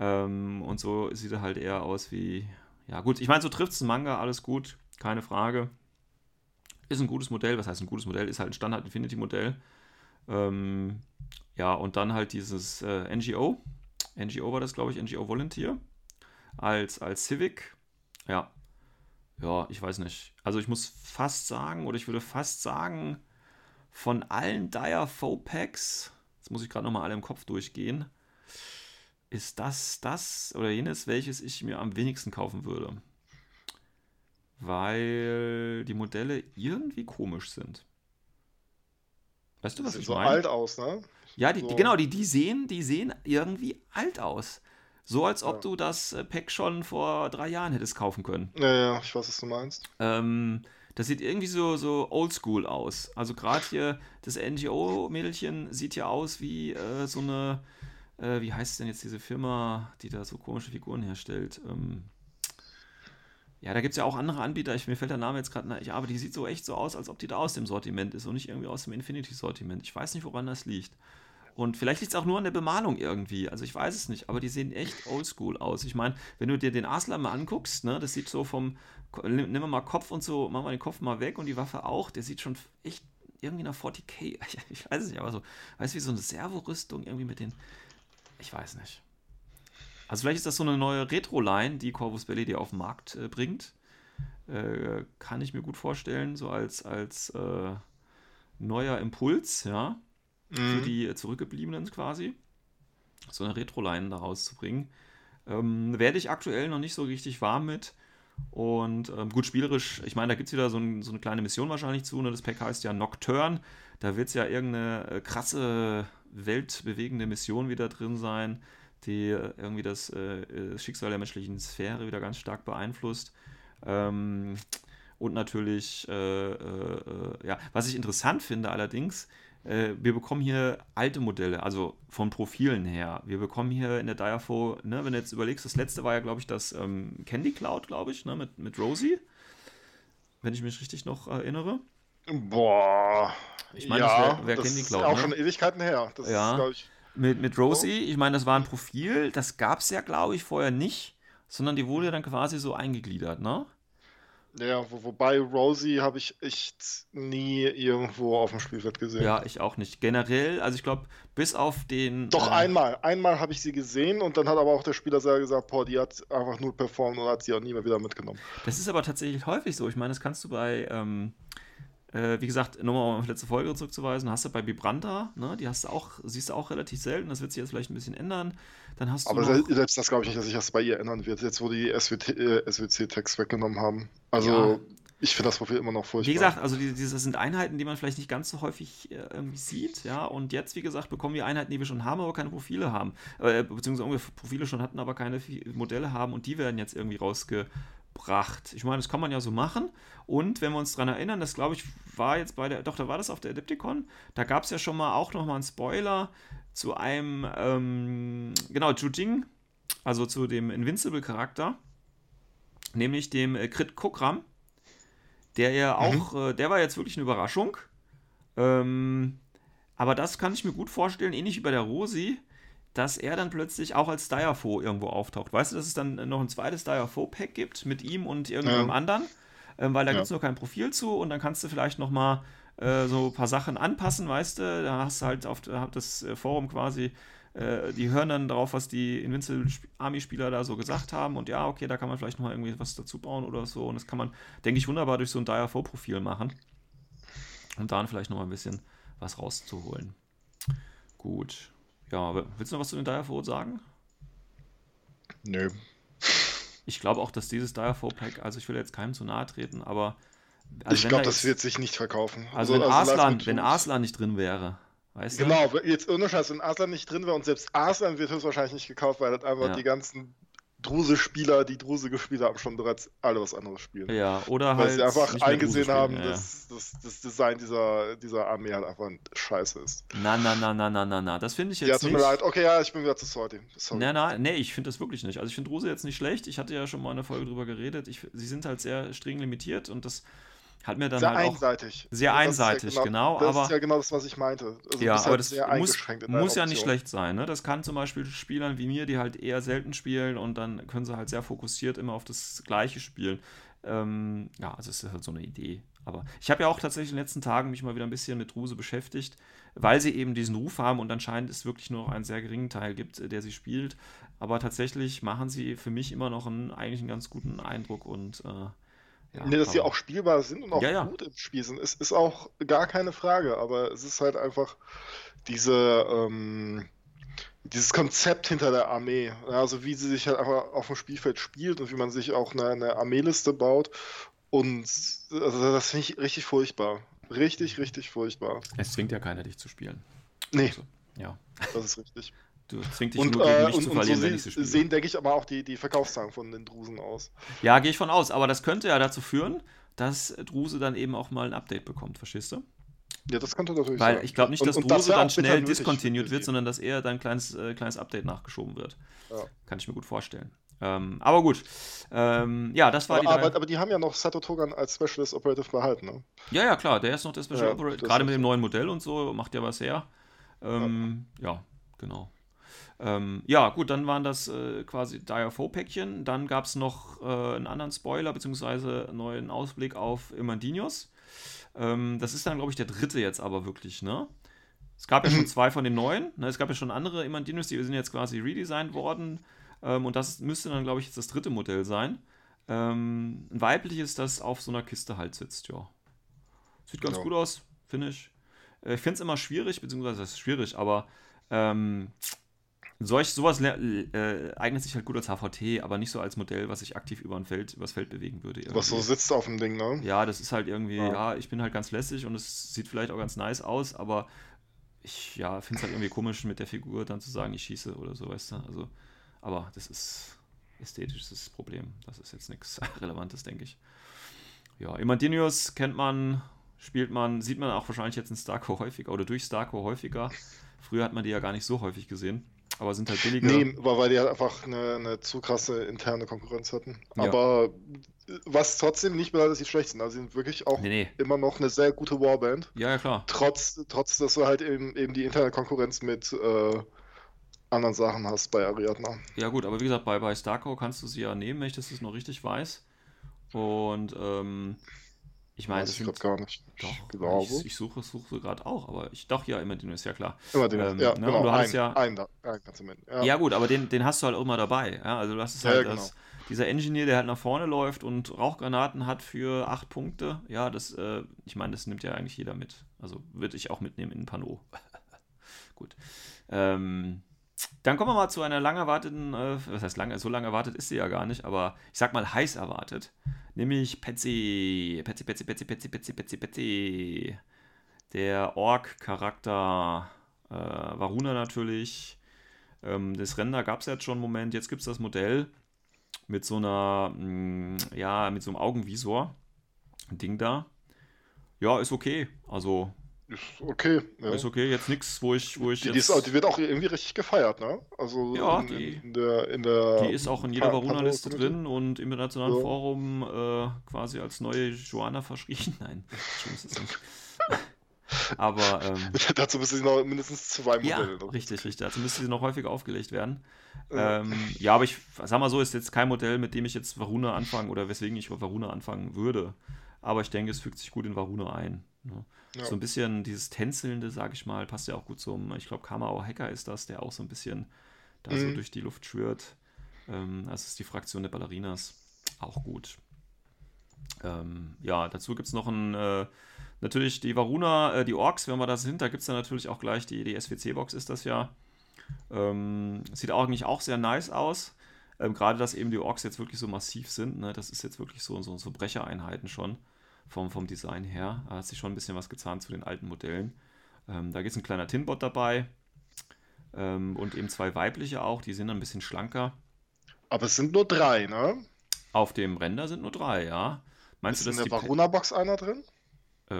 Ähm, und so sieht er halt eher aus wie. Ja, gut, ich meine, so trifft es einen Manga, alles gut, keine Frage. Ist ein gutes Modell, was heißt ein gutes Modell? Ist halt ein Standard-Infinity-Modell. Ähm, ja, und dann halt dieses äh, NGO. NGO war das, glaube ich, NGO Volunteer. Als, als Civic. Ja. Ja, ich weiß nicht. Also ich muss fast sagen, oder ich würde fast sagen, von allen Dire Foe Packs, jetzt muss ich gerade nochmal alle im Kopf durchgehen, ist das das oder jenes, welches ich mir am wenigsten kaufen würde. Weil die Modelle irgendwie komisch sind. Weißt du, was Sieht ich so meine? alt aus, ne? Ja, die, So. die, genau, die, die, sehen, die sehen irgendwie alt aus. So als ob Ja. du das äh, Pack schon vor drei Jahren hättest kaufen können. Ja, ja, ich weiß, was du meinst. Ähm, das sieht irgendwie so, so oldschool aus. Also gerade hier, das NGO-Mädelchen sieht ja aus wie äh, so eine, äh, wie heißt denn jetzt diese Firma, die da so komische Figuren herstellt? Ähm, ja, da gibt es ja auch andere Anbieter, ich, mir fällt der Name jetzt gerade nicht, aber die sieht so echt so aus, als ob die da aus dem Sortiment ist und nicht irgendwie aus dem Infinity-Sortiment. Ich weiß nicht, woran das liegt. Und vielleicht liegt es auch nur an der Bemalung irgendwie. Also ich weiß es nicht, aber die sehen echt oldschool aus. Ich meine, wenn du dir den Arslan mal anguckst, ne, das sieht so vom, nimm wir mal Kopf und so, machen wir den Kopf mal weg und die Waffe auch, der sieht schon echt irgendwie nach 40k. Ich weiß es nicht, aber so, weißt du, wie so eine Servorüstung irgendwie mit den, ich weiß nicht. Also vielleicht ist das so eine neue Retro-Line, die Corvus Belli dir auf den Markt äh, bringt. Äh, kann ich mir gut vorstellen, so als, als äh, neuer Impuls, ja, mhm. für die Zurückgebliebenen quasi. So eine Retro-Line daraus zu bringen. Ähm, werde ich aktuell noch nicht so richtig warm mit. Und ähm, gut, spielerisch, ich meine, da gibt es wieder so, ein, so, eine kleine Mission wahrscheinlich zu. Ne? Das Pack heißt ja Nocturne. Da wird es ja irgendeine äh, krasse, weltbewegende Mission wieder drin sein, die äh, irgendwie das äh, Schicksal der menschlichen Sphäre wieder ganz stark beeinflusst. Ähm, und natürlich, äh, äh, ja, was ich interessant finde allerdings, äh, wir bekommen hier alte Modelle, also von Profilen her. Wir bekommen hier in der Diafo, ne, wenn du jetzt überlegst, das letzte war ja, glaube ich, das ähm, Candy Cloud, glaube ich, ne, mit, mit Rosie. Wenn ich mich richtig noch erinnere. Boah. Ich meine, ja, das wäre wär Candy Cloud. Ist auch ne? schon Ewigkeiten her. Das ja. Ist, mit, mit Rosie, ich meine, das war ein Profil, das gab es ja, glaube ich, vorher nicht, sondern die wurde dann quasi so eingegliedert, ne? Ja, wo, wobei Rosie habe ich echt nie irgendwo auf dem Spielfeld gesehen. Ja, ich auch nicht. Generell, also ich glaube, bis auf den. Doch, äh, einmal. Einmal habe ich sie gesehen und dann hat aber auch der Spieler selber gesagt, boah, die hat einfach nur performt und hat sie auch nie mehr wieder mitgenommen. Das ist aber tatsächlich häufig so. Ich meine, das kannst du bei. Ähm, äh, wie gesagt, nochmal auf die letzte Folge zurückzuweisen, hast du bei Vibranta, ne, die hast du auch, siehst du auch relativ selten, das wird sich jetzt vielleicht ein bisschen ändern. Dann hast Aber noch, selbst das glaube ich nicht, dass sich das bei ihr ändern wird, jetzt wo die SWC-Tags äh, weggenommen haben. Also ja. ich finde das Profil immer noch furchtbar. Wie gesagt, also die, diese sind Einheiten, die man vielleicht nicht ganz so häufig äh, sieht, ja. Und jetzt, wie gesagt, bekommen wir Einheiten, die wir schon haben, aber keine Profile haben. Äh, beziehungsweise Profile schon hatten, aber keine Modelle haben und die werden jetzt irgendwie rausge gebracht. Ich meine, das kann man ja so machen. Und wenn wir uns daran erinnern, das glaube ich war jetzt bei der, doch, da war das auf der Adepticon, da gab es ja schon mal auch noch mal einen Spoiler zu einem, ähm, genau, Jujing, also zu dem Invincible-Charakter, nämlich dem äh, Crit Kokram, der ja mhm. auch, mhm. äh, der war jetzt wirklich eine Überraschung. Ähm, aber das kann ich mir gut vorstellen, ähnlich wie bei der Rosi, dass er dann plötzlich auch als Diafo irgendwo auftaucht. Weißt du, dass es dann noch ein zweites Diafo-Pack gibt mit ihm und irgendeinem ja. anderen, ähm, weil da ja. gibt es noch kein Profil zu und dann kannst du vielleicht noch mal äh, so ein paar Sachen anpassen, weißt du, da hast du halt auf das äh, Forum quasi äh, die hören dann darauf, was die Invincible Army-Spieler da so gesagt haben und ja, okay, da kann man vielleicht noch mal irgendwie was dazu bauen oder so und das kann man, denke ich, wunderbar durch so ein Diafo-Profil machen und dann vielleicht noch mal ein bisschen was rauszuholen. Gut. Ja, willst du noch was zu den Direfall sagen? Nö. Ich glaube auch, dass dieses Direfall Pack, also ich will jetzt keinem zu nahe treten, aber. Also ich glaube, da das wird sich nicht verkaufen. Also, also wenn, also Arslan, wenn Arslan nicht drin wäre, weißt du? Genau, jetzt ohne Scheiß, wenn Arslan nicht drin wäre und selbst Arslan wird höchstwahrscheinlich nicht gekauft, weil das einfach ja. die ganzen Druse-Spieler, die Druse gespielt haben, schon bereits alle was anderes spielen. Ja, oder Weil halt. sie einfach eingesehen haben, ja, dass, dass, das Design dieser, dieser Armee halt einfach scheiße ist. Na, na, na, na, na, na, na. Das finde ich jetzt. Ja, tut mir leid. Okay, ja, ich bin wieder zu sorry. sorry. Na, na, nee, ich finde das wirklich nicht. Also, ich finde Druse jetzt nicht schlecht. Ich hatte ja schon mal in der Folge drüber geredet. Ich, sie sind halt sehr streng limitiert und das hat mir dann sehr halt einseitig. sehr einseitig, ja genau, genau. Das aber, ist ja genau das, was ich meinte. Also ja, aber halt das muss, muss ja nicht schlecht sein. Ne? Das kann zum Beispiel Spielern wie mir, die halt eher selten spielen und dann können sie halt sehr fokussiert immer auf das Gleiche spielen. Ähm, ja, also es ist halt so eine Idee. Aber ich habe ja auch tatsächlich in den letzten Tagen mich mal wieder ein bisschen mit Ruse beschäftigt, weil sie eben diesen Ruf haben und anscheinend es wirklich nur noch einen sehr geringen Teil gibt, der sie spielt. Aber tatsächlich machen sie für mich immer noch einen, eigentlich einen ganz guten Eindruck und äh, ja, nee, dass sie auch spielbar sind und auch ja, ja. gut im Spiel sind, ist, ist auch gar keine Frage. Aber es ist halt einfach diese, ähm, dieses Konzept hinter der Armee. Also wie sie sich halt einfach auf dem Spielfeld spielt und wie man sich auch eine, eine Armeeliste baut. Und also das finde ich richtig furchtbar. Richtig, richtig furchtbar. Es zwingt ja keiner, dich zu spielen. Nee. Also, ja. Das ist richtig. Du zwingst dich und, nur gegen äh, mich und, zu verlieren, so wenn ich so spiele. sehen, denke ich, aber auch die, die Verkaufszahlen von den Drusen aus. Ja, gehe ich von aus. Aber das könnte ja dazu führen, dass Druse dann eben auch mal ein Update bekommt, verstehst du? Ja, das könnte natürlich Weil sein. ich glaube nicht, dass und, Druse das dann schnell discontinued wird, sondern dass eher dann ein kleines, äh, kleines Update nachgeschoben wird. Ja. Kann ich mir gut vorstellen. Ähm, aber gut. Ähm, ja, das war aber, die. Aber, aber, die haben ja noch Sato Togan als Specialist Operative behalten, ne? Ja, ja, klar. Der ist noch der Special ja, Operative. Gerade mit dem neuen Modell und so macht ja was her. Ähm, ja. genau. Ähm, ja, gut, dann waren das äh, quasi Dire-4-Päckchen. Dann gab es noch äh, einen anderen Spoiler, beziehungsweise einen neuen Ausblick auf Imandinius. Ähm, das ist dann, glaube ich, der dritte jetzt aber wirklich, ne? Es gab ja schon zwei von den neuen. Ne? Es gab ja schon andere Imandinius, die sind jetzt quasi redesigned worden. Ähm, und das müsste dann, glaube ich, jetzt das dritte Modell sein. Ähm, ein weibliches, das auf so einer Kiste halt sitzt, ja. Sieht ganz Ja. gut aus, finde ich. Äh, Ich finde es immer schwierig, beziehungsweise das ist schwierig, aber ähm, solch, sowas äh, eignet sich halt gut als HVT, aber nicht so als Modell, was sich aktiv über ein Feld, übers Feld bewegen würde. Was so irgendwie. sitzt auf dem Ding, ne? Ja, das ist halt irgendwie, Ja. ja. ich bin halt ganz lässig und es sieht vielleicht auch ganz nice aus, aber ich ja, finde es halt irgendwie komisch, mit der Figur dann zu sagen, ich schieße oder so, weißt du? Also, aber das ist ästhetisches Problem. Das ist jetzt nichts Relevantes, denke ich. Ja, Imaginius kennt man, spielt man, sieht man auch wahrscheinlich jetzt in Starco häufiger oder durch Starco häufiger. Früher hat man die ja gar nicht so häufig gesehen, aber sind halt billiger. Nee, war, weil die halt einfach eine, eine zu krasse interne Konkurrenz hatten. Ja. Aber was trotzdem nicht bedeutet, dass sie schlecht sind. Also sie sind wirklich auch Nee, nee. immer noch eine sehr gute Warband. Ja, ja, klar. Trotz, trotz dass du halt eben, eben die interne Konkurrenz mit äh, anderen Sachen hast bei Ariadna. Ja, gut, aber wie gesagt, bei, bei Starco kannst du sie ja nehmen, wenn ich das noch richtig weiß. Und ähm, ich meine, das ich sind. gar nicht. Doch, ich glaube. ich, ich suche, suche gerade auch, aber ich doch ja immer den ist ja klar. immer den, ähm, ja, ne, genau. du hattest ein, ja- ein, da, ein kannst du mit. Ja, Ja, gut, aber den, den hast du halt immer dabei. Ja, also das ist Ja, halt ja, das, dieser Engineer, der halt nach vorne läuft und Rauchgranaten hat für acht Punkte. Ja, das, äh, ich meine, das nimmt ja eigentlich jeder mit. Also würde ich auch mitnehmen in ein Pano. gut. Ähm, dann kommen wir mal zu einer lang erwarteten, äh, was heißt lang, so lange erwartet ist sie ja gar nicht, aber ich sag mal heiß erwartet. Nämlich Petsy. Petsy, Petsy, Petsy, Petsy, Petsy, Petsy, Petsy. Der Ork-Charakter. Äh, Varuna natürlich. Ähm, das Render gab es jetzt schon einen Moment. Jetzt gibt es das Modell mit so einer, mh, ja, mit so einem Augenvisor. Ding da. Ja, ist okay. Also, Ist okay. Ja. ist okay. Jetzt nichts, wo ich, wo ich Die, die, ist, jetzt. die wird auch irgendwie richtig gefeiert, ne? Also Ja, in, die- in, der, in der Die ist auch in jeder Varuna-Liste drin und im internationalen Ja. Forum äh, quasi als neue Joanna verschrien. Nein, schlimm ist es nicht. Aber ähm, Dazu müssen sie noch mindestens zwei ja, Modelle noch. richtig, richtig. Dazu müsste sie noch häufiger aufgelegt werden. Ja. Ähm, ja, aber ich sag mal so, ist jetzt kein Modell, mit dem ich jetzt Varuna anfangen oder weswegen ich Varuna anfangen würde. Aber ich denke, es fügt sich gut in Varuna ein. Ne? Ja. So ein bisschen dieses Tänzelnde, sag ich mal, passt ja auch gut zum, ich glaube, Kamau Hacker ist das, der auch so ein bisschen da so Mhm. durch die Luft schwirrt. Ähm, das ist die Fraktion der Ballerinas. Auch gut. Ähm, ja, dazu gibt es noch ein, äh, natürlich die Varuna, äh, die Orks, wenn wir da sind, da gibt es dann natürlich auch gleich die, die SWC-Box ist das ja. Ähm, sieht eigentlich auch sehr nice aus. Ähm, Gerade, dass eben die Orks jetzt wirklich so massiv sind, ne? das ist jetzt wirklich so, so, so Brechereinheiten schon vom, vom Design her. Da hat sich schon ein bisschen was gezahnt zu den alten Modellen. Ähm, da gibt es ein kleiner Tinbot dabei ähm, und eben zwei weibliche auch, die sind dann ein bisschen schlanker. Aber es sind nur drei, ne? Auf dem Render sind nur drei, ja. Meinst Ist du, in dass der die Pe- Varuna-Box einer drin? Äh,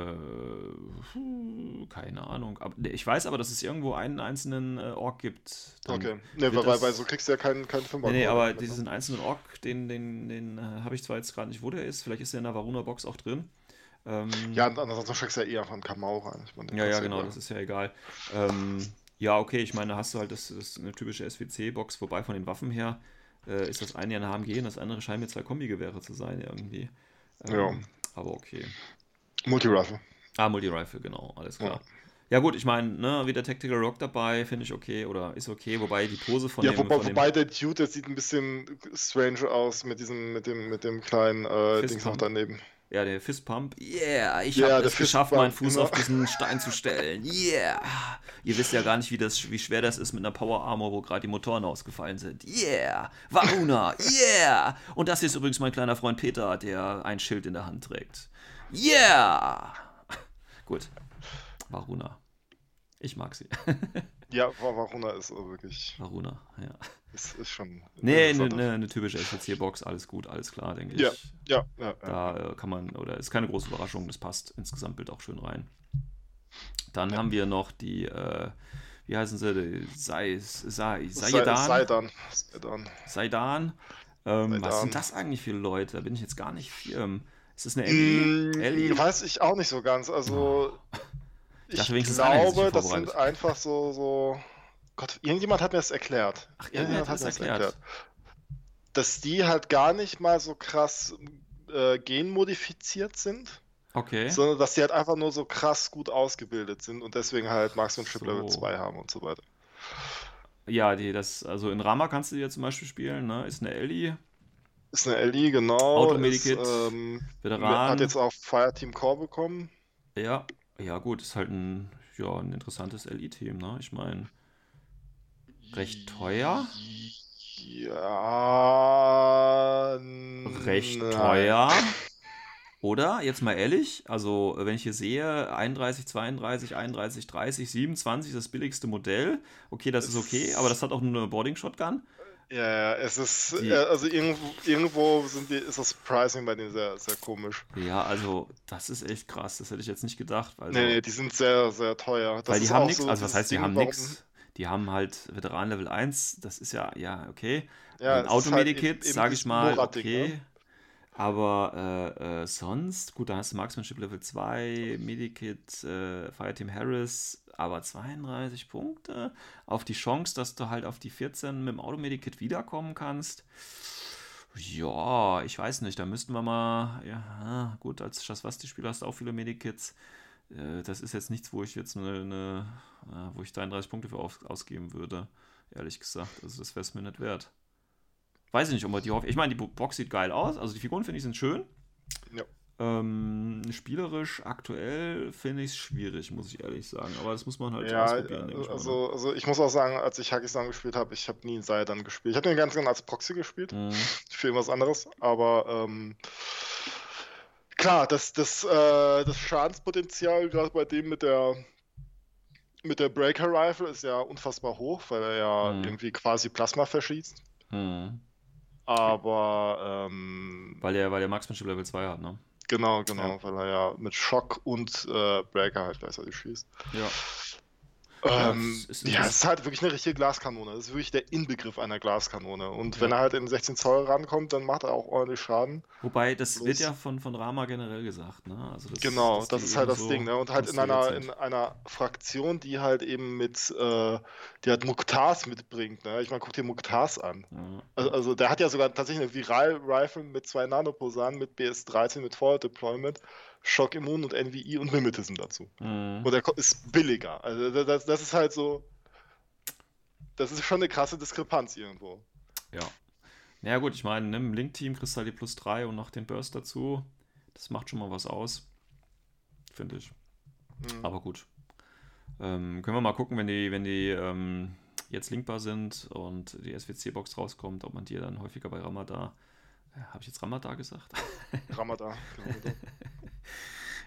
keine Ahnung. Aber, ich weiß aber, dass es irgendwo einen einzelnen äh, Ork gibt. Dann Okay. Ne, weil, das- weil so kriegst du ja keinen, keinen Fünfer. Nee, nee, aber diesen einzelnen Ork, den, den, den äh, habe ich zwar jetzt gerade nicht, wo der ist. Vielleicht ist der in der Varuna-Box auch drin. Ähm, Ja, ansonsten steckst du ja eher von Kamau rein. Ich meine, ja, ja, genau, das ist ja egal. Ähm, ja, okay, ich meine, da hast du halt das, das eine typische SWC-Box, wobei von den Waffen her äh, ist das eine ja eine HMG und das andere scheint mir zwei Kombigewehre zu sein irgendwie. Ähm, Ja. Aber okay. Multi-Rifle. Ah, Multi-Rifle, genau, alles klar. Ja. Ja, gut, ich meine, ne, wieder Tactical Rock dabei, finde ich okay oder ist okay, wobei die Pose von Ja, dem. wobei, von dem wobei der Dude, der sieht ein bisschen strange aus mit diesem, mit dem, mit dem kleinen äh, Dings noch daneben. Ja, der Fistpump. Yeah, ich Ja, habe es geschafft, meinen Fuß genau. auf diesen Stein zu stellen. Yeah. Ihr wisst ja gar nicht, wie, das, wie schwer das ist mit einer Power Armor, wo gerade die Motoren ausgefallen sind. Yeah. Varuna. Yeah. Und das hier ist übrigens mein kleiner Freund Peter, der ein Schild in der Hand trägt. Yeah. Gut. Varuna. Ich mag sie. Ja, Var- Varuna ist also wirklich, Varuna, ja. ist, ist schon. Nee, eine ne, ne typische SPC-Box, alles gut, alles klar, denke ich. Ja, ja, ja. Da äh, kann man, oder ist keine große Überraschung, das passt ins Gesamtbild auch schön rein. Dann Ja. haben wir noch die, äh, wie heißen sie, die Sai, Sai, Sei- Saidan, Saidan. Saidan. Saidan. Ähm, was sind das eigentlich für Leute? Da bin ich jetzt gar nicht firm. Ist das eine Ellie? Mm, Ellie? Weiß ich auch nicht so ganz. Also, Ich sich glaube, das sind einfach so, so. Gott, irgendjemand hat mir das erklärt. Ach, irgendjemand hat das erklärt. Dass die halt gar nicht mal so krass äh, genmodifiziert sind, Okay. sondern dass die halt einfach nur so krass gut ausgebildet sind und deswegen halt Maximum Chip Level So. 2 haben und so weiter. Ja, die, das, also in Rama kannst du die ja zum Beispiel spielen, ne? Ist eine Ellie, Ist eine LI, genau. Automedikit, ähm, Veteran. Hat jetzt auch Fireteam Core bekommen. Ja, ja gut, ist halt ein, ja, ein interessantes LI-Team, ne? Ich meine, recht teuer. Ja. Recht nein. teuer. Oder? Jetzt mal ehrlich, also wenn ich hier sehe, 31, 32, 31, 30, 27, das billigste Modell. Okay, das ist okay, aber das hat auch nur eine Boarding Shotgun. Ja, ja, es ist, Die- äh, also irgendwo, irgendwo sind die, ist das Pricing bei denen sehr, sehr komisch. Ja, also das ist echt krass, das hätte ich jetzt nicht gedacht. Also, Nee, nee, die sind sehr, sehr teuer. Das weil die haben nichts, so also was das heißt, die haben nichts. Die haben halt Veteran Level 1, das ist ja, ja, okay. Ja, ein halt Automedikit, eben sage ich mal, okay. ne? Aber äh, äh, sonst, gut, dann hast du Marksmanship Level 2, Medikit, äh, Fireteam Harris, aber 32 Punkte auf die Chance, dass du halt auf die 14 mit dem Automedikit wiederkommen kannst. Ja, ich weiß nicht, da müssten wir mal, ja, gut, als Schaswasti-Spieler hast du auch viele Medikits. Äh, das ist jetzt nichts, wo ich jetzt eine, eine äh, wo ich 33 Punkte für auf, ausgeben würde, ehrlich gesagt. Also das wäre es mir nicht wert. Weiß ich nicht, ob man die hofft. Ich meine, die Bo- Box sieht geil aus. Also die Figuren finde ich sind schön. Ja. Ähm, spielerisch aktuell finde ich es schwierig, muss ich ehrlich sagen. Aber das muss man halt Ja, ausprobieren, denke ich ne? also, also ich muss auch sagen, als ich Hackistan gespielt habe, ich habe nie in Saidan gespielt. Ich habe den ganz gerne als Proxy gespielt? Mhm. für irgendwas anderes, aber ähm, klar, das, das, äh, das Schadenspotenzial, gerade bei dem mit der mit der Breaker Rifle ist ja unfassbar hoch, weil er ja Mhm. irgendwie quasi Plasma verschießt. Mhm. Aber ähm, Weil der, weil der Marksmanship Level 2 hat, ne? genau, genau, Ja. weil er ja mit Schock und äh, Breaker halt gleichzeitig schießt. Ja. Ja, Ähm, es ist- ja, es ist halt wirklich eine richtige Glaskanone. Das ist wirklich der Inbegriff einer Glaskanone. Und Ja. wenn er halt in 16 Zoll rankommt, dann macht er auch ordentlich Schaden. Wobei, das Bloß- wird ja von, von Rama generell gesagt, ne? Also das, Genau, das die ist halt das so Ding. Ne? Und halt in einer, in einer Fraktion, die halt eben mit, äh, die halt Muktars mitbringt. Ne? Ich meine, guck dir Muktars an. Ja. Also, also der hat ja sogar tatsächlich eine Viral-Rifle mit zwei Nanoposanen, mit BS-13, mit Forward Deployment, Shock Immun und NVI und Mimetism dazu. Mhm. Und der ko- ist billiger. Also da- das, das ist halt so. Das ist schon eine krasse Diskrepanz irgendwo. Ja. Naja, gut, ich meine, nimm im Link-Team kriegst du halt die plus 3 und noch den Burst dazu. Das macht schon mal was aus. Finde ich. Mhm. Aber gut. Ähm, können wir mal gucken, wenn die, wenn die ähm, jetzt linkbar sind und die SWC-Box rauskommt, ob man die dann häufiger bei Ramada. Äh, Habe ich jetzt Ramada gesagt? Ramada. genau.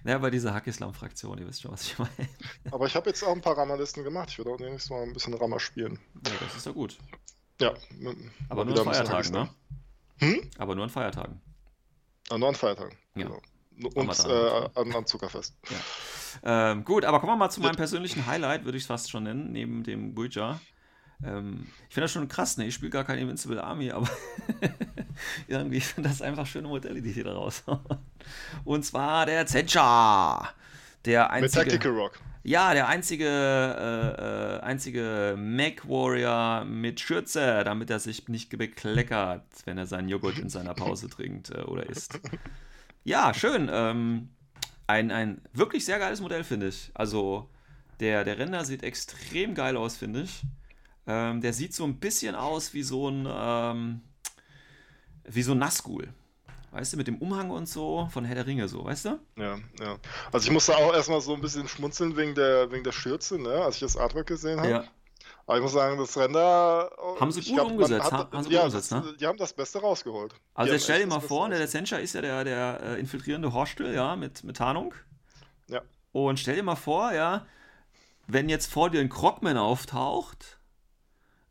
Naja, bei dieser Hackislam-Fraktion, ihr wisst schon, was ich meine. Aber ich habe jetzt auch ein paar Ramalisten gemacht. Ich würde auch nächstes Mal ein bisschen Rammer spielen. Ja, das ist ja gut. Ja. Aber nur an Feiertagen, ne? Hm? Aber nur an Feiertagen. Ah, nur an Feiertagen. Ja. Genau. Und äh, an, an Zuckerfest. Ähm, gut, aber kommen wir mal zu meinem persönlichen Highlight, würde ich es fast schon nennen, neben dem Guija. Ähm, ich finde das schon krass, ne? Ich spiele gar keine Invincible Army, aber irgendwie sind das einfach schöne Modelle, die hier da raushauen. Und zwar der Zencha. Der Mit einzige. Tactical Rock. Ja, der einzige, äh, äh, einzige Mac Warrior mit Schürze, damit er sich nicht bekleckert, wenn er seinen Joghurt in seiner Pause trinkt äh, oder isst. Ja, schön. Ähm, ein, ein wirklich sehr geiles Modell, finde ich. Also, der, der Render sieht extrem geil aus, finde ich. Ähm, der sieht so ein bisschen aus wie so ein, ähm, wie so ein Nazgul. Weißt du, mit dem Umhang und so von Herr der Ringe, so, weißt du? Ja, ja. Also ich musste auch erstmal so ein bisschen schmunzeln wegen der, wegen der Schürze, ne, als ich das Artwork gesehen habe. Ja. Aber ich muss sagen, das Render. oh, Haben sie gut glaub, umgesetzt, hat- ha- haben sie gut ja, umgesetzt, das, ne? Die haben das Beste rausgeholt. Also jetzt haben stell dir mal vor, ne, der. Sencha ist ja der, der äh, infiltrierende Horstel, ja, mit, mit Tarnung. Ja. Und stell dir mal vor, ja, wenn jetzt vor dir ein Krogman auftaucht,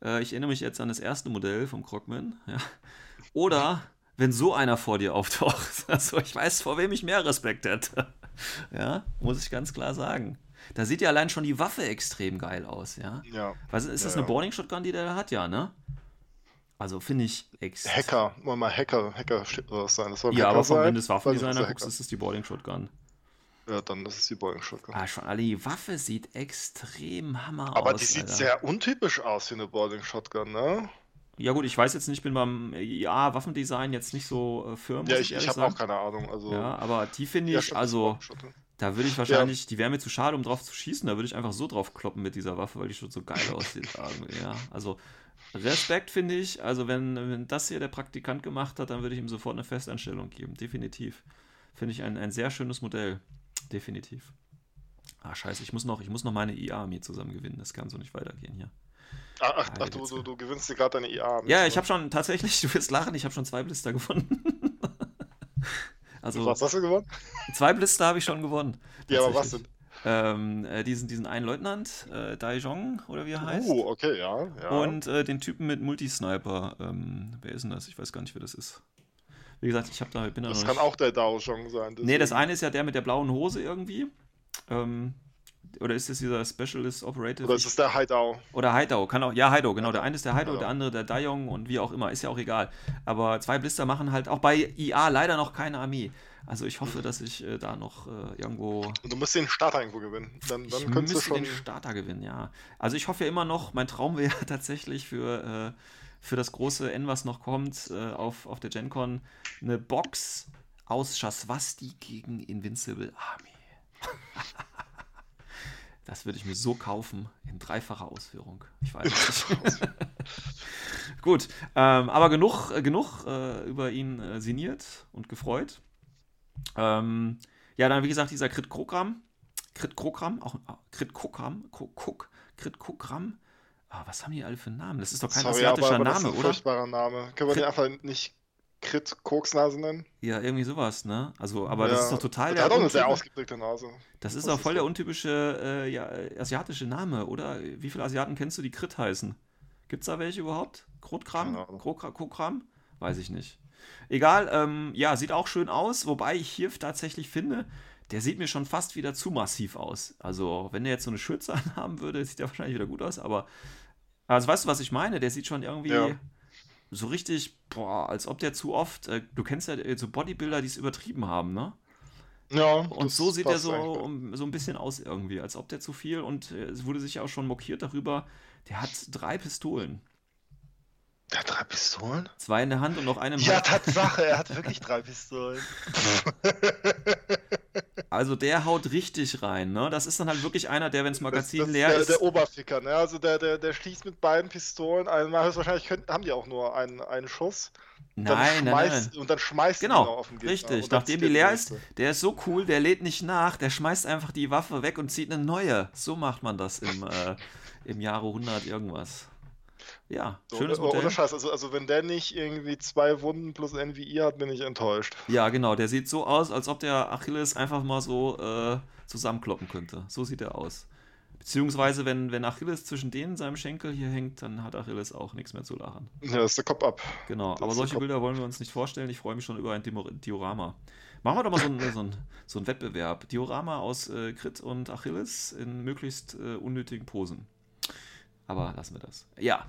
äh, ich erinnere mich jetzt an das erste Modell vom Krogman, ja, oder wenn so einer vor dir auftaucht, also ich weiß, vor wem ich mehr Respekt hätte, ja, muss ich ganz klar sagen. Da sieht ja allein schon die Waffe extrem geil aus, ja. Ja. Was, ist das Ja, eine. Boarding Shotgun, die der da hat, ja, ne? Also finde ich extrem. Hacker, wollen mal Hacker, Hacker das sein. Das soll Ja, Hacker aber vom sein, Ende des weil das ist Waffendesigner der guckst, ist das die Boarding Shotgun. Ja, dann das ist die Boeing Shotgun. Ah, schon alle, die Waffe sieht extrem hammer Aber aus. die sieht Alter. sehr untypisch aus wie eine Boarding Shotgun, ne? Ja gut, ich weiß jetzt nicht, bin beim IA Waffendesign jetzt nicht so äh, firm, Ja, ich, ich, ich habe auch keine Ahnung. Also, Ja, aber die finde ich, Ja, also da würde ich wahrscheinlich, die wäre mir zu schade, um drauf zu schießen, da würde ich einfach so drauf kloppen mit dieser Waffe, weil die schon so geil aussieht. ja, also Respekt finde ich, also wenn, wenn das hier der Praktikant gemacht hat, dann würde ich ihm sofort eine Festanstellung geben, definitiv. Finde ich ein, ein sehr schönes Modell, definitiv. Ah, scheiße, ich muss noch, ich muss noch meine IA-Armee zusammen gewinnen, das kann so nicht weitergehen hier. Ach, ach, Ah, ach du, jetzt- du, du gewinnst dir gerade deine IA. Ja, ich habe schon tatsächlich, du wirst lachen, ich habe schon zwei Blister gewonnen. also Was hast du gewonnen? zwei Blister habe ich schon gewonnen. Ja, aber was denn? Ähm, äh, diesen, diesen einen Leutnant, äh, Daijong oder wie er heißt. Oh, okay, ja. ja. Und äh, den Typen mit Multisniper. Ähm, wer ist denn das? Ich weiß gar nicht, wer das ist. Wie gesagt, ich habe da, bin da das kann nicht. auch der Dao Zhong sein. Nee, das deswegen. eine ist ja der mit der blauen Hose irgendwie. Ähm, oder ist das dieser Specialist Operative? Oder ist es der Haidao? Oder Haidao, kann auch, ja, Haidao, genau. Der eine ist der Haidao, Haidao. der andere der Dayong und wie auch immer, ist ja auch egal. Aber zwei Blister machen halt auch bei IA leider noch keine Armee. Also ich hoffe, dass ich äh, da noch äh, irgendwo. Und du musst den Starter irgendwo gewinnen. Dann, dann ich könntest du schon. den Starter gewinnen, ja. Also ich hoffe ja immer noch, mein Traum wäre tatsächlich für, äh, für das große N, was noch kommt, äh, auf, auf der GenCon, eine Box aus Shaswasti gegen Invincible Army. Das würde ich mir so kaufen, in dreifacher Ausführung. Ich weiß nicht. Gut, ähm, aber genug, äh, genug äh, über ihn äh, sinniert und gefreut. Ähm, ja, dann wie gesagt, dieser Krit Krokram. Krit Krokram, auch ah, Krit Kokram, Ko- Kok, Krit Kokram. Ah, was haben die alle für einen Namen? Das ist doch kein Sorry, asiatischer aber, aber das ist Name, ein oder? furchtbarer Name. Können wir den einfach nicht Crit Koksnase nennen? Ja, irgendwie sowas, ne? Also, aber das Ja. ist doch total Der hat auch eine sehr ausgeprägte Nase. Das ist Was auch ist voll der das? untypische äh, ja, äh, asiatische Name, oder? Wie viele Asiaten kennst du, die Krit heißen? Gibt's da welche überhaupt? Krotkram? Keine Ahnung. Krokra- Kokram? Weiß ich nicht. Egal, ähm, ja, sieht auch schön aus, wobei ich hier tatsächlich finde, der sieht mir schon fast wieder zu massiv aus. Also, wenn der jetzt so eine Schürze anhaben würde, sieht der wahrscheinlich wieder gut aus, aber also weißt du, was ich meine? Der sieht schon irgendwie Ja. so richtig, boah, als ob der zu oft, äh, du kennst ja äh, so Bodybuilder, die es übertrieben haben, ne? Ja, Und so sieht er so, um, so ein bisschen aus irgendwie, als ob der zu viel und äh, es wurde sich ja auch schon mokiert darüber, der hat drei Pistolen. Der hat drei Pistolen? Zwei in der Hand und noch eine im Ja, Hand. Tatsache, er hat wirklich drei Pistolen. Also der haut richtig rein, ne? Das ist dann halt wirklich einer, der, wenn das Das, Magazin das leer der, ist. der Oberficker, ne? Also der, der, der schießt mit beiden Pistolen einmal. Höchstwahrscheinlich können, haben die auch nur einen, einen Schuss. Nein, nein, schmeißt, nein. Und dann schmeißt Genau, die noch auf den Gegner. richtig. Nachdem die leer ist, der ist so cool, der lädt nicht nach, der schmeißt einfach die Waffe weg und zieht eine neue. So macht man das im, äh, im Jahre 100 irgendwas. Ja, So, schönes Modell. Ohne Scheiß, also, also wenn der nicht irgendwie zwei Wunden plus NVI hat, bin ich enttäuscht. Ja, genau, der sieht so aus, als ob der Achilles einfach mal so äh, zusammenkloppen könnte. So sieht er aus. Beziehungsweise, wenn, wenn Achilles zwischen denen seinem Schenkel hier hängt, dann hat Achilles auch nichts mehr zu lachen. Ja, das ist der Kopf ab. Genau, Das aber solche. Bilder wollen wir uns nicht vorstellen. Ich freue mich schon über ein Diorama. Machen wir doch mal so einen, so einen, so einen Wettbewerb. Diorama aus äh, Crit und Achilles in möglichst äh, unnötigen Posen. Aber lassen wir das. Ja.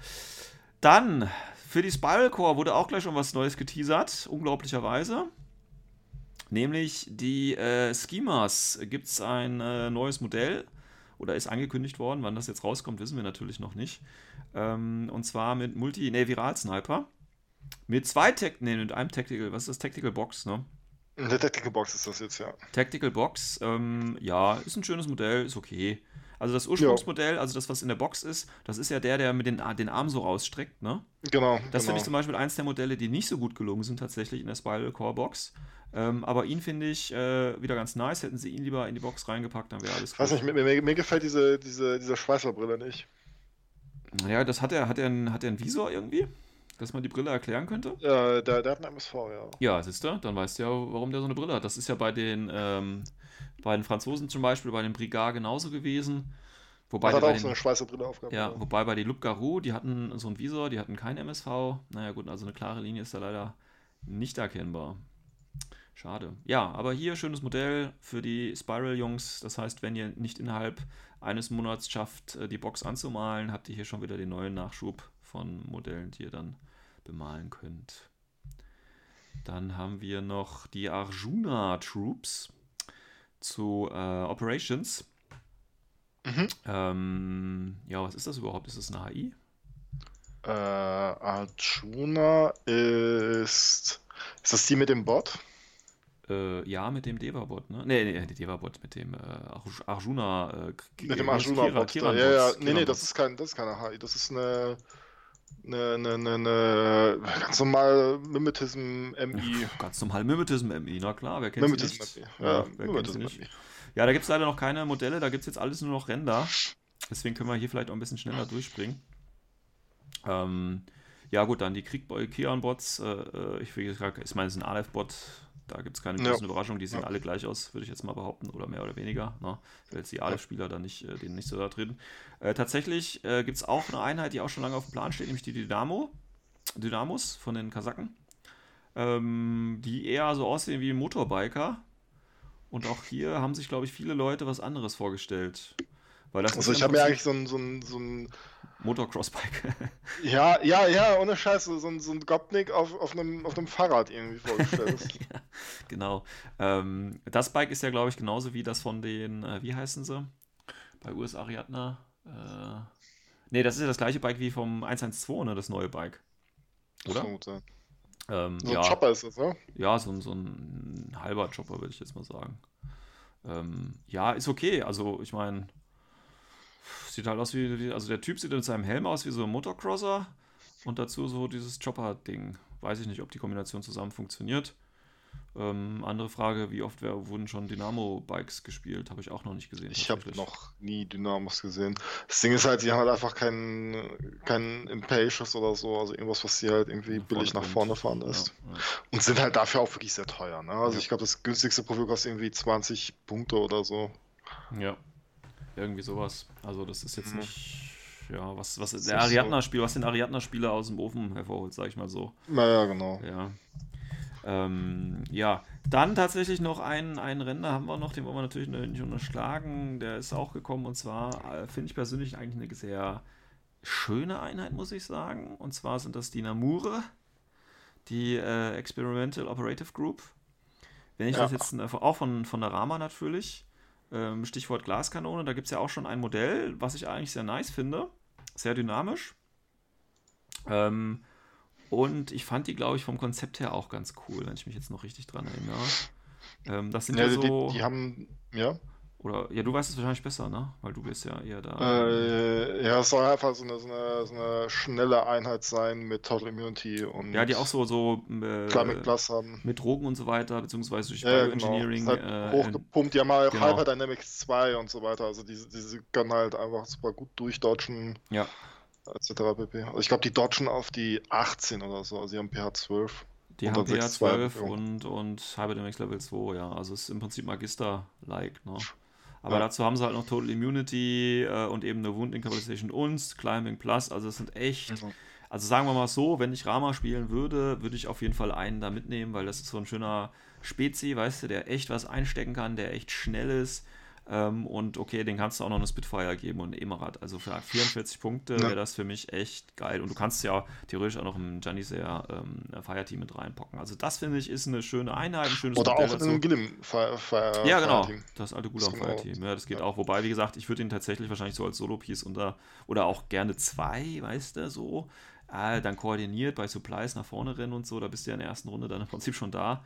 Dann, für die Spiral Core wurde auch gleich schon was Neues geteasert, unglaublicherweise. Nämlich die äh, Schemas gibt es ein äh, neues Modell oder ist angekündigt worden. Wann das jetzt rauskommt, wissen wir natürlich noch nicht. Ähm, und zwar mit Multi, ne, Viral-Sniper. Mit zwei Tech, ne, mit einem Tactical, was ist das? Tactical Box, ne? In der Tactical Box ist das jetzt, ja. Tactical Box, ähm, ja, ist ein schönes Modell, ist okay. Also das Ursprungsmodell, also das, was in der Box ist, das ist ja der, der mit den, den Arm so rausstreckt, ne? Genau. Das genau. finde ich zum Beispiel eins der Modelle, die nicht so gut gelungen sind tatsächlich in der Spiral Core Box. Ähm, aber ihn finde ich äh, wieder ganz nice. Hätten sie ihn lieber in die Box reingepackt, dann wäre alles Ich weiß nicht, mir, mir, mir gefällt diese, diese, diese Schweißerbrille nicht. Ja, das hat er, hat er, einen, hat er einen Visor irgendwie, dass man die Brille erklären könnte? Ja, der, der hat einen MSV, ja. Ja, siehst du, dann weißt du ja, warum der so eine Brille hat. Das ist ja bei den, ähm, bei den Franzosen zum Beispiel, bei den Brigard genauso gewesen. Wobei der hat bei auch den, so eine Schweißerbrille aufgehabt. ja, wobei bei den Loup Garou, die hatten so einen Visor, die hatten kein MSV. Naja gut, also eine klare Linie ist da leider nicht erkennbar. Schade. Ja, aber hier schönes Modell für die Spiral-Jungs. Das heißt, wenn ihr nicht innerhalb eines Monats schafft, äh, die Box anzumalen, habt ihr hier schon wieder den neuen Nachschub von Modellen, die ihr dann bemalen könnt. Dann haben wir noch die Arjuna Troops. Zu äh, Operations. Mhm. Ähm, ja, was ist das überhaupt? Ist das eine HI? Äh, Arjuna ist. Ist das die mit dem Bot? Äh, ja, mit dem Deva-Bot, ne? Nee, nee, die Deva-Bot, mit dem äh, Arj- Arjuna. Äh, Mit dem wie heißt Arjuna Kira- Bot. Kiran Ja, ja. Nee, nee, das ist kein, das ist keine HI. Das ist eine. Eine, eine, eine, eine ganz normal Mimetism MI. Ganz normal Mimetism MI, na klar, wer kennt sie Mimetism nicht? MI. Ja, Ja, wer kennt sie nicht? Ja, da gibt es leider noch keine Modelle, da gibt es jetzt alles nur noch Render. Deswegen können wir hier vielleicht auch ein bisschen schneller durchspringen. Ähm, ja, gut, dann die Krieg-Kian-Bots. Äh, äh, ich, will jetzt gar- ich meine, es ist ein Aleph-Bot. Da gibt es keine Ja. großen Überraschungen. Die sehen Ja. alle gleich aus, würde ich jetzt mal behaupten, oder mehr oder weniger. Ne? Ich will jetzt die Aleph-Spieler da nicht, äh, denen nicht so da drin. Äh, tatsächlich äh, gibt es auch eine Einheit, die auch schon lange auf dem Plan steht, nämlich die Dynamo. Dynamos von den Kasaken. Ähm, die eher so aussehen wie Motorbiker. Und auch hier haben sich, glaube ich, viele Leute was anderes vorgestellt. Weil das Also ich habe mir eigentlich so ein, so ein, so ein Motocrossbike. ja, ja, ja, ohne Scheiß, so ein, so ein Gopnik auf, auf, einem, auf einem Fahrrad irgendwie vorgestellt. genau. Ähm, das Bike ist ja, glaube ich, genauso wie das von den, äh, wie heißen sie? Bei US Ariadna. Äh, nee, das ist ja das gleiche Bike wie vom 112, ne? Das neue Bike. Oder? Gut. Ähm, So ein ja. Chopper ist das, ne? Ja, so, ein- so ein halber Chopper, würde ich jetzt mal sagen. Ähm, ja, ist okay. Also, ich meine, sieht halt aus wie, also der Typ sieht mit seinem Helm aus wie so ein Motocrosser und dazu so dieses Chopper-Ding. Weiß ich nicht, ob die Kombination zusammen funktioniert. Ähm, andere Frage, wie oft wurden schon Dynamo-Bikes gespielt? Habe ich auch noch nicht gesehen. Ich habe noch nie Dynamos gesehen. Das Ding ist halt, die haben halt einfach keinen kein Impatience oder so, also irgendwas, was sie halt irgendwie Nach billig nach vorne fahren lässt. Ja, ja. Und sind halt dafür auch wirklich sehr teuer, ne? Also Ja. ich glaube, das günstigste Profil kostet irgendwie 20 Punkte oder so. Ja, irgendwie sowas. Also das ist jetzt Mhm. nicht, ja, was, was ist der Ariadna-Spieler, was den Ariadna-Spieler aus dem Ofen hervorholt, sag ich mal so. Naja, genau. Ja. Ähm, ja, dann tatsächlich noch einen, einen Renner haben wir noch, den wollen wir natürlich nicht unterschlagen. Der ist auch gekommen und zwar äh, finde ich persönlich eigentlich eine sehr schöne Einheit, muss ich sagen. Und zwar sind das die Namure, die äh, Experimental Operative Group. Wenn ich Ja. das jetzt äh, auch von, von der Rama natürlich, ähm, Stichwort Glaskanone, da gibt es ja auch schon ein Modell, was ich eigentlich sehr nice finde. Sehr dynamisch. Ähm, und ich fand die, glaube ich, vom Konzept her auch ganz cool, wenn ich mich jetzt noch richtig dran erinnere. Ähm, das sind ja, Ja, so. die, die haben, ja. Oder, ja, du weißt es wahrscheinlich besser, ne? Weil du bist ja eher da. Äh, ja, es soll einfach so eine, so, eine, so eine schnelle Einheit sein mit Total Immunity und ja, die auch so, so äh, Plus haben. mit Drogen und so weiter, beziehungsweise durch Ja, genau. Bioengineering. Ist halt äh, hochgepumpt, die haben halt genau. Hyperdynamics 2 und so weiter. Also diese, diese können halt einfach super gut durchdodgen, ja, etc. pp. Also ich glaube, die dodgen auf die 18 oder so, also die haben pH 12. die haben dann 6-2, PH12 ja. und, und Cyberdynamics Level 2, ja. Also es ist im Prinzip Magister-like, ne? Aber Ja. dazu haben sie halt noch Total Immunity äh, und eben eine Wound Incapacitations und Climbing Plus. Also es sind echt Mhm. Also sagen wir mal so, wenn ich Rama spielen würde, würde ich auf jeden Fall einen da mitnehmen, weil das ist so ein schöner Spezi, weißt du, der echt was einstecken kann, der echt schnell ist. Ähm, und okay, den kannst du auch noch eine Spitfire geben und ein Emirat. Also für 44 Punkte Ja. wäre das für mich echt geil. Und du kannst ja theoretisch auch noch ein Janissair ähm, Fireteam mit reinpacken. Also das finde ich ist eine schöne Einheit, ein schönes Oder Modell auch in einem Gillim Fire, Fire, Ja, genau. Fireteam. Das alte Gulam. Fireteam. Ja, das geht Ja. auch. Wobei, wie gesagt, ich würde ihn tatsächlich wahrscheinlich so als Solo-Piece unter oder auch gerne zwei, weißt du, so. Äh, dann koordiniert bei Supplies nach vorne rennen und so. Da bist du ja in der ersten Runde dann im Prinzip schon da.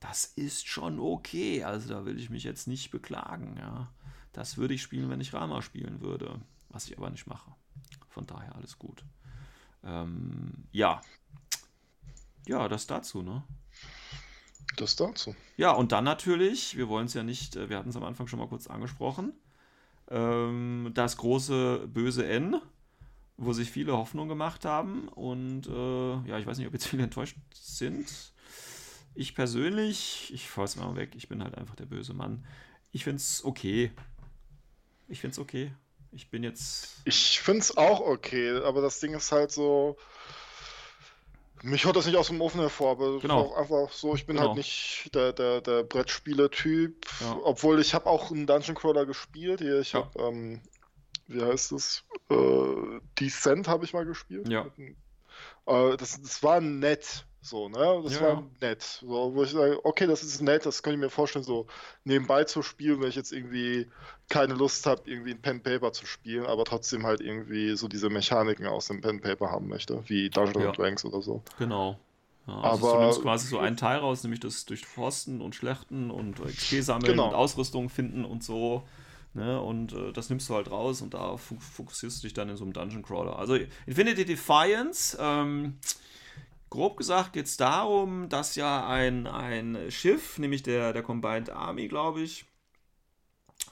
Das ist schon okay. Also da will ich mich jetzt nicht beklagen, ja. Das würde ich spielen, wenn ich Rama spielen würde. Was ich aber nicht mache. Von daher alles gut. Ähm, ja. Ja, das dazu, ne? Das dazu. Ja, und dann natürlich, wir wollen es ja nicht, äh, wir hatten es am Anfang schon mal kurz angesprochen, ähm, das große böse N, wo sich viele Hoffnung gemacht haben. Und äh, ja, ich weiß nicht, ob jetzt viele enttäuscht sind. Ich persönlich, ich fahr's mal weg, ich bin halt einfach der böse Mann. Ich find's okay. Ich find's okay. Ich bin jetzt. Ich finde es auch okay, aber das Ding ist halt so. Mich holt das nicht aus dem Ofen hervor, aber Genau. auch einfach so, ich bin Genau. halt nicht der, der, der Brettspieler-Typ. Ja. Obwohl ich habe auch einen Dungeon Crawler gespielt. Hier, ich Ja. habe, ähm, wie heißt es? Äh, Descent habe ich mal gespielt. Ja. Äh, das, das war nett. So, ne? Das Ja, war nett. So, wo ich sage, okay, das ist nett, das könnte ich mir vorstellen, so nebenbei zu spielen, wenn ich jetzt irgendwie keine Lust habe, irgendwie ein Pen Paper zu spielen, aber trotzdem halt irgendwie so diese Mechaniken aus dem Pen Paper haben möchte, wie Dungeons Ja. and Dragons oder so. Genau. Ja, also Aber- du nimmst quasi so einen Teil raus, nämlich das Durchforsten und Schlechten und XP sammeln Genau. und Ausrüstung finden und so. Ne? Und äh, das nimmst du halt raus und da fo- fokussierst du dich dann in so einem Dungeon Crawler. Also Infinity Defiance, ähm, grob gesagt geht es darum, dass ja ein, ein Schiff, nämlich der, der Combined Army, glaube ich,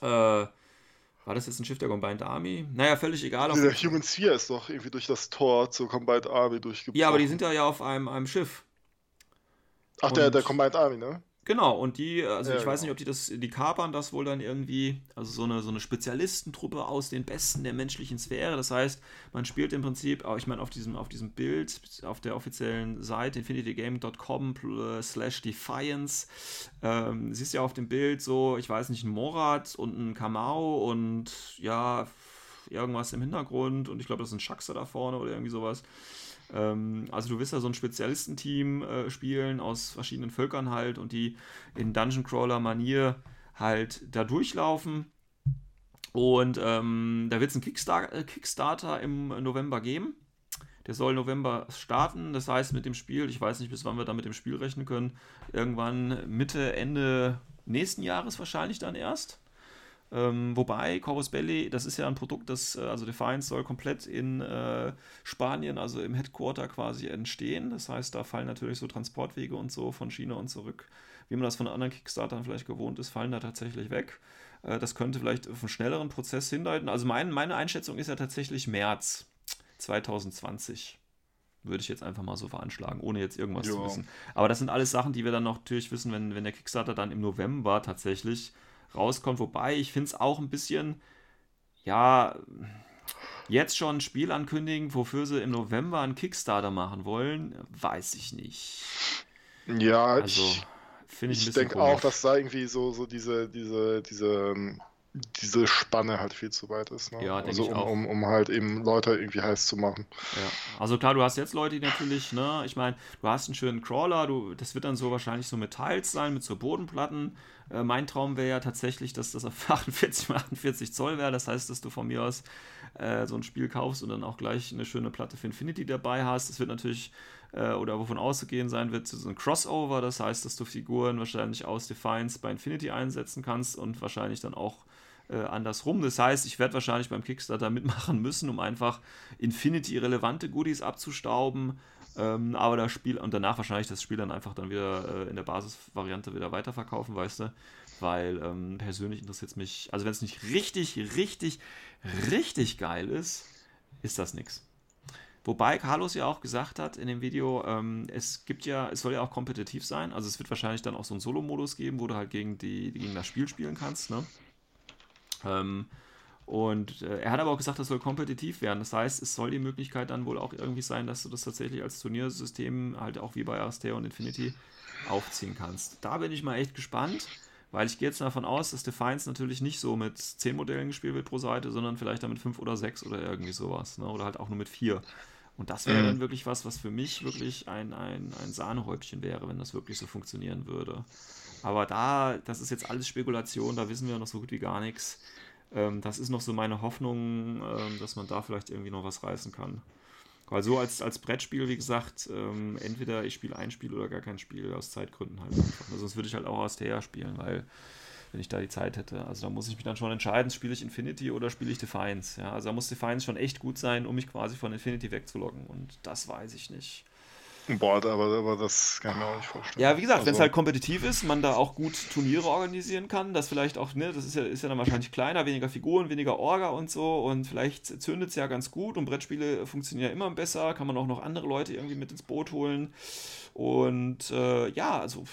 äh, war das jetzt ein Schiff der Combined Army? Naja, völlig egal. auf- Der Human Sphere ist doch irgendwie durch das Tor zur Combined Army durchgebrochen. ja, aber die sind ja, ja auf einem, einem Schiff. Ach, der, der Combined Army, ne? Genau, und die, also Ja, ich weiß genau. nicht, ob die das, die kapern das wohl dann irgendwie, also so eine, so eine Spezialistentruppe aus den Besten der menschlichen Sphäre. Das heißt, man spielt im Prinzip, aber ich meine, auf diesem, auf diesem Bild, auf der offiziellen Seite infinitygame.com slash defiance, ähm, siehst du ja auf dem Bild so, ich weiß nicht, ein Morat und ein Kamau und ja, irgendwas im Hintergrund und ich glaube, das ist ein Schaxer da vorne oder irgendwie sowas. Ähm, also du wirst ja so ein Spezialistenteam äh, spielen aus verschiedenen Völkern halt und die in Dungeon Crawler Manier halt da durchlaufen. Und ähm, da wird es einen Kickstar äh, Kickstarter im November geben. Der soll November starten. Das heißt, mit dem Spiel, ich weiß nicht, bis wann wir da mit dem Spiel rechnen können, irgendwann Mitte, Ende nächsten Jahres wahrscheinlich dann erst. Ähm, wobei Corvus Belli, das ist ja ein Produkt, das, äh, also Defiance soll komplett in äh, Spanien, also im Headquarter quasi entstehen. Das heißt, da fallen natürlich so Transportwege und so von China und zurück, wie man das von anderen Kickstartern vielleicht gewohnt ist, fallen da tatsächlich weg. Äh, das könnte vielleicht auf einen schnelleren Prozess hindeuten. Also mein, meine Einschätzung ist ja tatsächlich März 2020. Würde ich jetzt einfach mal so veranschlagen, ohne jetzt irgendwas zu Ja. wissen. Aber das sind alles Sachen, die wir dann noch natürlich wissen, wenn, wenn der Kickstarter dann im November tatsächlich rauskommt. Wobei ich finde es auch ein bisschen, ja, jetzt schon ein Spiel ankündigen, wofür sie im November einen Kickstarter machen wollen, weiß ich nicht. Ja, Also, ich, finde ich ein ich denke auch, dass da irgendwie so, so diese, diese, diese, ähm, diese Spanne halt viel zu weit ist. Ne? Ja, also um, um, um halt eben Leute irgendwie heiß zu machen. Ja. Also klar, du hast jetzt Leute, die natürlich, ne, ich meine, du hast einen schönen Crawler, du, das wird dann so wahrscheinlich so mit Tiles sein, mit so Bodenplatten. Äh, mein Traum wäre ja tatsächlich, dass das auf 48 mal 48 Zoll wäre. Das heißt, dass du von mir aus äh, so ein Spiel kaufst und dann auch gleich eine schöne Platte für Infinity dabei hast. Das wird natürlich, äh, oder wovon auszugehen sein wird, so ein Crossover. Das heißt, dass du Figuren wahrscheinlich aus Defiance bei Infinity einsetzen kannst und wahrscheinlich dann auch äh, andersrum. Das heißt, ich werde wahrscheinlich beim Kickstarter mitmachen müssen, um einfach Infinity-relevante Goodies abzustauben. Ähm, aber das Spiel und danach wahrscheinlich das Spiel dann einfach dann wieder äh, in der Basisvariante wieder weiterverkaufen, weißt du? Weil ähm, persönlich interessiert es mich, also wenn es nicht richtig, richtig, richtig geil ist, ist das nichts. Wobei Carlos ja auch gesagt hat in dem Video, ähm, es gibt ja, es soll ja auch kompetitiv sein. Also es wird wahrscheinlich dann auch so einen Solo-Modus geben, wo du halt gegen, die, gegen das Spiel spielen kannst. Ne? Ähm, und äh, er hat aber auch gesagt, das soll kompetitiv werden. Das heißt, es soll die Möglichkeit dann wohl auch irgendwie sein, dass du das tatsächlich als Turniersystem halt auch wie bei Aristea und Infinity aufziehen kannst. Da bin ich mal echt gespannt, weil ich gehe jetzt davon aus, dass Defiance natürlich nicht so mit 10 Modellen gespielt wird pro Seite, sondern vielleicht dann mit 5 oder 6 oder irgendwie sowas. Ne? Oder halt auch nur mit 4. Und das wäre Mhm. dann wirklich was, was für mich wirklich ein, ein, ein Sahnehäubchen wäre, wenn das wirklich so funktionieren würde. Aber da, das ist jetzt alles Spekulation, da wissen wir noch so gut wie gar nichts. Ähm, das ist noch so meine Hoffnung, ähm, dass man da vielleicht irgendwie noch was reißen kann. Weil so als, als Brettspiel, wie gesagt, ähm, entweder ich spiele ein Spiel oder gar kein Spiel, aus Zeitgründen halt einfach. Also sonst würde ich halt auch aus der spielen, weil wenn ich da die Zeit hätte. Also da muss ich mich dann schon entscheiden, spiele ich Infinity oder spiele ich Defiance. Ja? Also da muss Defiance schon echt gut sein, um mich quasi von Infinity wegzuloggen. Und das weiß ich nicht. Boah, aber, aber das kann ich mir auch nicht vorstellen. Ja, wie gesagt, wenn es Also- halt kompetitiv ist, man da auch gut Turniere organisieren kann, das vielleicht auch, ne, das ist ja, ist ja dann wahrscheinlich kleiner, weniger Figuren, weniger Orga und so und vielleicht zündet es ja ganz gut und Brettspiele funktionieren ja immer besser, kann man auch noch andere Leute irgendwie mit ins Boot holen und äh, ja, also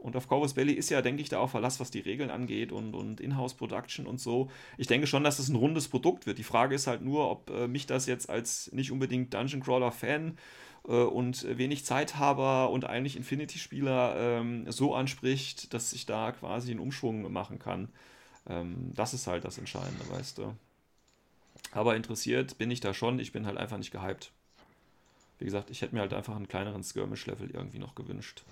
und auf Corvus Belly ist ja, denke ich, da auch Verlass, was die Regeln angeht und, und Inhouse-Production und so. Ich denke schon, dass das ein rundes Produkt wird. Die Frage ist halt nur, ob äh, mich das jetzt als nicht unbedingt Dungeon Crawler-Fan und wenig Zeithaber und eigentlich Infinity-Spieler ähm, so anspricht, dass ich da quasi einen Umschwung machen kann. Ähm, das ist halt das Entscheidende, weißt du. Aber interessiert bin ich da schon, ich bin halt einfach nicht gehypt. wie gesagt, ich hätte mir halt einfach einen kleineren Skirmish-Level irgendwie noch gewünscht.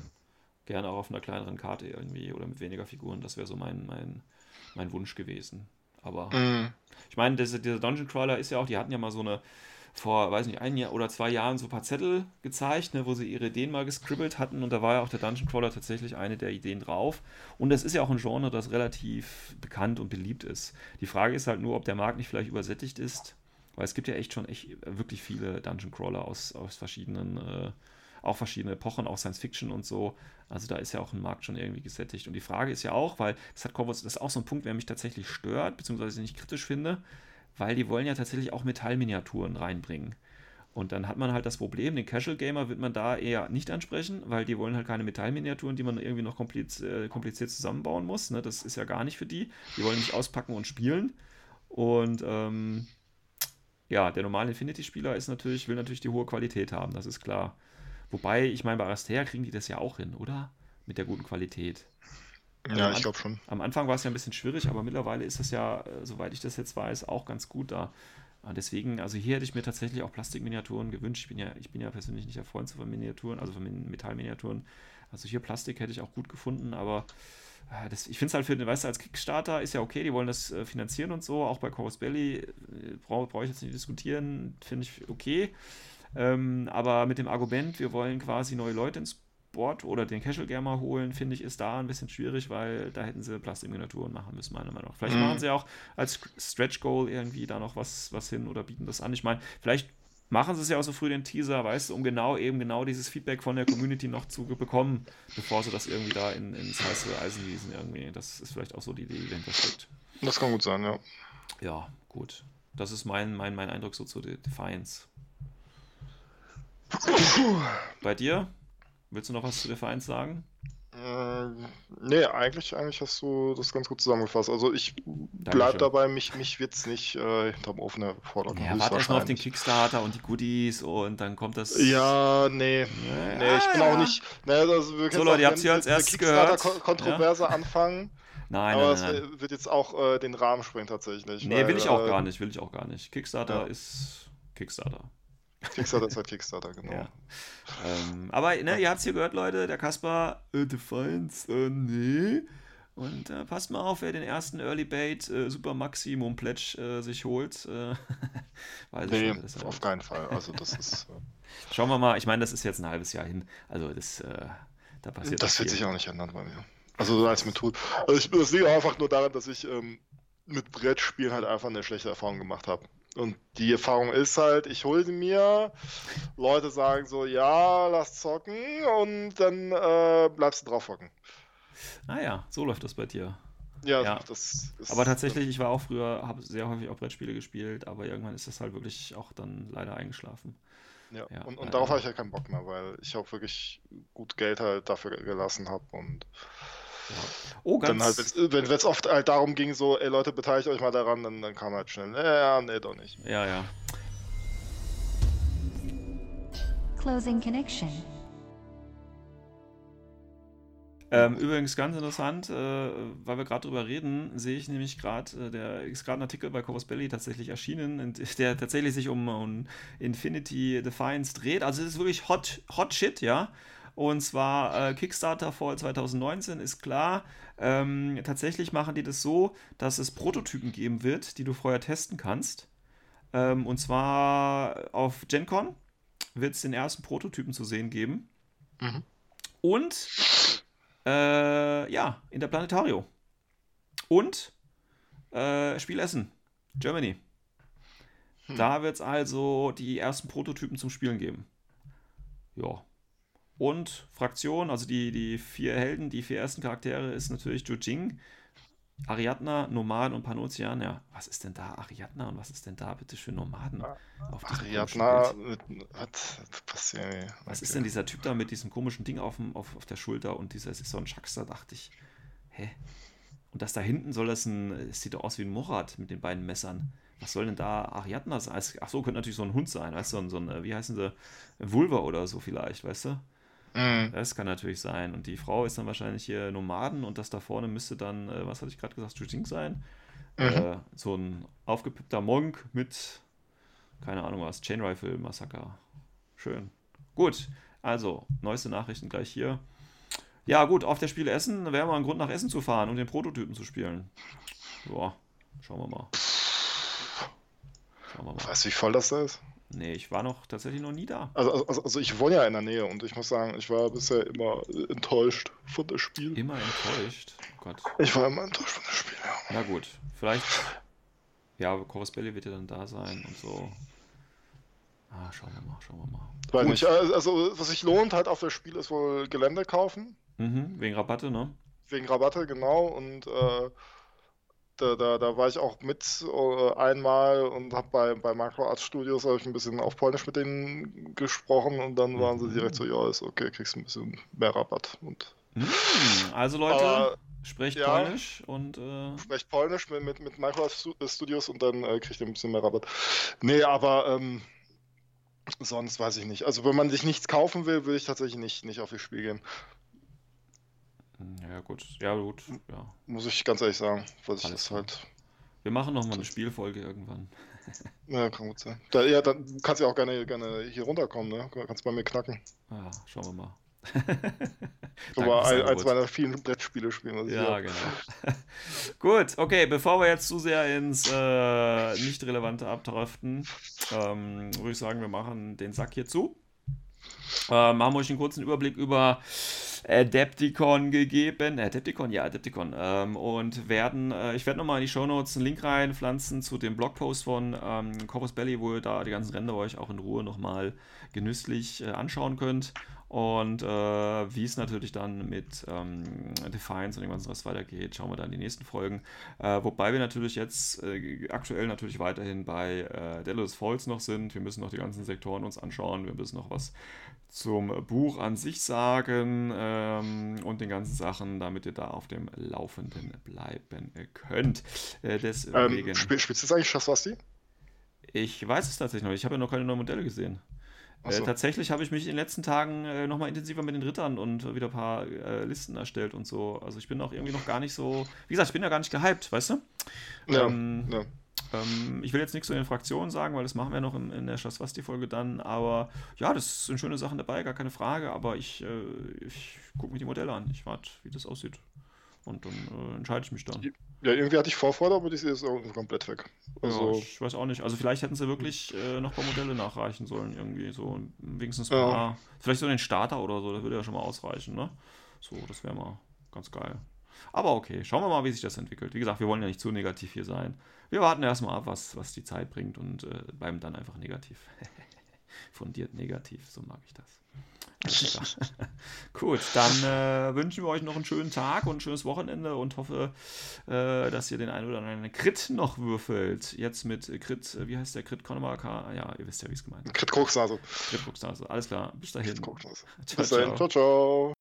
Gerne auch auf einer kleineren Karte irgendwie oder mit weniger Figuren. Das wäre so mein, mein, mein Wunsch gewesen. Aber Mhm. ich meine, diese, dieser Dungeon Crawler ist ja auch, die hatten ja mal so eine, vor, weiß nicht, ein Jahr oder zwei Jahren so ein paar Zettel gezeigt, ne, wo sie ihre Ideen mal gescribbelt hatten und da war ja auch der Dungeon Crawler tatsächlich eine der Ideen drauf. Und das ist ja auch ein Genre, das relativ bekannt und beliebt ist. Die Frage ist halt nur, ob der Markt nicht vielleicht übersättigt ist, weil es gibt ja echt schon echt wirklich viele Dungeon Crawler aus, aus verschiedenen, äh, auch verschiedene Epochen, auch Science Fiction und so. Also da ist ja auch ein Markt schon irgendwie gesättigt. Und die Frage ist ja auch, weil das hat Corvus, das ist auch so ein Punkt, der mich tatsächlich stört, beziehungsweise nicht kritisch finde, weil die wollen ja tatsächlich auch Metallminiaturen reinbringen. Und dann hat man halt das Problem, den Casual Gamer wird man da eher nicht ansprechen, weil die wollen halt keine Metallminiaturen, die man irgendwie noch kompliz äh, kompliziert zusammenbauen muss. Ne? Das ist ja gar nicht für die. Die wollen nicht auspacken und spielen. Und ähm, ja, der normale Infinity-Spieler ist natürlich, will natürlich die hohe Qualität haben, das ist klar. Wobei, ich meine, bei Aristea kriegen die das ja auch hin, oder? Mit der guten Qualität. Ja, am ich glaube schon. Am Anfang war es ja ein bisschen schwierig, aber mittlerweile ist das ja, äh, soweit ich das jetzt weiß, auch ganz gut da. Und deswegen, also hier hätte ich mir tatsächlich auch Plastikminiaturen gewünscht. Ich bin ja, ich bin ja persönlich nicht der Freund von Miniaturen, also von Min- Metallminiaturen. Also hier Plastik hätte ich auch gut gefunden, aber äh, das, ich finde es halt für den, weißt du, als Kickstarter ist ja okay, die wollen das äh, finanzieren und so. Auch bei Corus Belly äh, brauche brauch ich jetzt nicht diskutieren, finde ich okay. Ähm, aber mit dem Argument, wir wollen quasi neue Leute ins Board oder den Casual Gamer holen, finde ich, ist da ein bisschen schwierig, weil da hätten sie Plastikminiaturen machen müssen, meiner Meinung nach. Vielleicht Mhm. machen sie auch als Stretch Goal irgendwie da noch was, was hin oder bieten das an. Ich meine, vielleicht machen sie es ja auch so früh den Teaser, weißt du, um genau eben genau dieses Feedback von der Community noch zu bekommen, bevor sie das irgendwie da in, ins heiße Eisen gießen irgendwie. Das ist vielleicht auch so die Idee, die dahinter steckt. Das kann gut sein, ja. Ja, gut. Das ist mein, mein, mein Eindruck so zu De- Defiance. Bei dir? Willst du noch was zu Defiance sagen? Ähm, nee, eigentlich, eigentlich hast du das ganz gut zusammengefasst. Also ich bleib Dankeschön. dabei, mich, mich wird es nicht äh, hinterm Ofen herfordern. Ja, warte erst mal auf den. Kickstarter und die Goodies und dann kommt das. Ja, nee. Ja, Nee, ich bin ja. auch nicht. Ne, also wir können Leute, ihr habt's hier eine- als erstes gehört. Kickstarter-Kontroverse anfangen, Nein, aber nein, es nein. nein. wird jetzt auch äh, den Rahmen sprengen tatsächlich. Nee, weil, will ich auch äh, gar nicht, will ich auch gar nicht. Kickstarter Ja. ist Kickstarter. Kickstarter ist halt Kickstarter, genau. Ja. Ähm, aber ne, ihr habt es hier gehört, Leute, der Kaspar, äh, Defiance, äh, nee. Und äh, passt mal auf, wer den ersten Early Bait äh, Super Maximum Pledge äh, sich holt. Äh, Nee, schon, auf keinen Fall. Also das ist. äh, Schauen wir mal, ich meine, das ist jetzt ein halbes Jahr hin. Also das, äh, da passiert Das wird sich auch nicht ändern bei mir. Also so als Methode. Also ich, das liegt einfach nur daran, dass ich ähm, mit Brettspielen halt einfach eine schlechte Erfahrung gemacht habe. Und die Erfahrung ist halt, ich hole sie mir, Leute sagen so, ja, lass zocken und dann äh, bleibst du drauf hocken. Ah ja, so läuft das bei dir. Ja, Ja. das ist. Aber tatsächlich, ich war auch früher, habe sehr häufig auch Brettspiele gespielt, aber irgendwann ist das halt wirklich auch dann leider eingeschlafen. Ja. ja, und, und darauf habe ich halt keinen Bock mehr, weil ich auch wirklich gut Geld halt dafür gelassen habe und Oh, dann halt, ganz. wenn's- wenn es oft halt darum ging, so, ey Leute, beteiligt euch mal daran, dann, dann kam halt schnell, ja, nee, doch nicht. Ja, ja. Closing connection. Ähm, übrigens ganz interessant, äh, weil wir gerade drüber reden, sehe ich nämlich gerade, äh, der ist gerade ein Artikel bei Corvus Belly tatsächlich erschienen, und der tatsächlich sich um, um Infinity Defiance dreht. Also es ist wirklich hot, hot shit, ja. Und zwar äh, Kickstarter Fall 2019 ist klar. Ähm, tatsächlich machen die das so, dass es Prototypen geben wird, die du vorher testen kannst. Ähm, und zwar auf GenCon wird es den ersten Prototypen zu sehen geben. Mhm. Und äh, ja, in der Planetario. Und äh, Spielessen, Germany. Hm. Da wird es also die ersten Prototypen zum Spielen geben. Ja. Und Fraktion, also die, die vier Helden, die vier ersten Charaktere ist natürlich Jujing, Ariadna, Nomaden und Panocean. Ja, was ist denn da Ariadna und was ist denn da bitte für Nomaden? Auf diesem komischen Ariadna, mit, was, was passiert? ey? Was ist Okay. denn dieser Typ da mit diesem komischen Ding auf, dem, auf, auf der Schulter und dieser ist so ein Schaxer, dachte ich. Hä? Und das da hinten soll das ein, es sieht doch aus wie ein Morat mit den beiden Messern. Was soll denn da Ariadna sein? Ach so, könnte natürlich so ein Hund sein, weißt du, so ein, so ein äh, wie heißen sie, Vulva oder so vielleicht, weißt du? Mhm. Das kann natürlich sein. Und die Frau ist dann wahrscheinlich hier Nomaden und das da vorne müsste dann, äh, was hatte ich gerade gesagt, Jujing sein. Mhm. Äh, so ein aufgepippter Monk mit, keine Ahnung was, Chain Rifle Massaker. schön. Gut, also, neueste Nachrichten gleich hier. Ja, gut, auf der Spiele Essen wäre mal ein Grund nach Essen zu fahren und den Prototypen zu spielen. Boah, schauen wir mal. Schauen wir mal. Weißt du, wie voll das da ist? Nee, ich war noch tatsächlich noch nie da. Also, also, also, ich wohne ja in der Nähe und ich muss sagen, ich war bisher immer enttäuscht von dem Spiel. Immer enttäuscht? Oh Gott. Ich war immer enttäuscht von dem Spiel, ja. Na gut, vielleicht. Ja, Chorus Belly wird ja dann da sein und so. Ah, schauen wir mal, schauen wir mal. Weil nicht, also was sich lohnt halt auf das Spiel ist wohl Gelände kaufen. Mhm, wegen Rabatte, ne? Wegen Rabatte, genau. Und äh, da, da, da war ich auch mit äh, einmal und habe bei, bei Macro Art Studios ich ein bisschen auf Polnisch mit denen gesprochen und dann waren sie direkt so, mhm. ja, ist okay, kriegst ein bisschen mehr Rabatt. Und, mhm, also Leute, aber, sprecht ja, Polnisch und äh... sprecht Polnisch mit, mit, mit Micro Studios und dann äh, kriegt ihr ein bisschen mehr Rabatt. Nee, aber ähm, sonst weiß ich nicht. Also wenn man sich nichts kaufen will, will ich tatsächlich nicht, nicht auf das Spiel gehen. Ja, gut. Ja, gut. Ja. Muss ich ganz ehrlich sagen. Was ich das halt. Wir machen nochmal eine Spielfolge irgendwann. ja, kann gut sein. Da, ja, dann kannst du ja auch gerne, gerne hier runterkommen, ne? Kannst bei mir knacken. Ja, schauen wir mal. so mal ein, eins meiner vielen Brettspiele spielen. ja, genau. Gut, okay, bevor wir jetzt zu sehr ins äh, Nicht-Relevante abdriften, ähm, würde ich sagen, wir machen den Sack hier zu. Ähm, haben euch einen kurzen Überblick über Adepticon gegeben. Adepticon, ja, Adepticon. Ähm, und werden, äh, ich werde nochmal in die Shownotes einen Link reinpflanzen zu dem Blogpost von ähm, Corpus Belly, wo ihr da die ganzen Ränder euch auch in Ruhe nochmal genüsslich äh, anschauen könnt. Und äh, wie es natürlich dann mit ähm, Defiance und dem ganzen Rest weitergeht, schauen wir dann in die nächsten Folgen. Äh, wobei wir natürlich jetzt äh, aktuell natürlich weiterhin bei äh, Delos Falls noch sind. Wir müssen noch die ganzen Sektoren uns anschauen. Wir müssen noch was zum Buch an sich sagen ähm, und den ganzen Sachen, damit ihr da auf dem Laufenden bleiben könnt. Äh, deswegen. Ähm, spiel, spielst du jetzt eigentlich Shaswasti? Ich weiß es tatsächlich noch. Ich habe ja noch keine neuen Modelle gesehen. Äh, so. Äh, tatsächlich habe ich mich in den letzten Tagen äh, nochmal intensiver mit den Rittern und wieder ein paar äh, Listen erstellt und so. Also ich bin auch irgendwie noch gar nicht so. Wie gesagt, ich bin ja gar nicht gehypt, weißt du? Ja. Ähm, ja. Ähm, ich will jetzt nichts zu den Fraktionen sagen, weil das machen wir noch in, in der Schaswasti-Folge dann. Aber ja, das sind schöne Sachen dabei, gar keine Frage. Aber ich, äh, ich gucke mir die Modelle an. Ich warte, wie das aussieht. Und dann äh, entscheide ich mich dann. Ja, irgendwie hatte ich Vorfreude, aber die ist jetzt komplett weg. Also ja, ich weiß auch nicht. Also vielleicht hätten sie wirklich äh, noch ein paar Modelle nachreichen sollen, irgendwie. So wenigstens ein paar. Vielleicht so den Starter oder so, das würde ja schon mal ausreichen, ne? So, das wäre mal ganz geil. Aber okay, schauen wir mal, wie sich das entwickelt. Wie gesagt, wir wollen ja nicht zu negativ hier sein. Wir warten erstmal ab, was, was die Zeit bringt und äh, bleiben dann einfach negativ. Fundiert negativ, so mag ich das. Gut, dann äh, wünschen wir euch noch einen schönen Tag und ein schönes Wochenende und hoffe, äh, dass ihr den einen oder anderen Crit noch würfelt. Jetzt mit Crit, äh, wie heißt der Crit Connemara? Ja, ihr wisst ja, wie es gemeint ist. Crit Kruxnase. Crit Kruxnase, alles klar. Bis dahin. Bis dahin, ciao, ciao.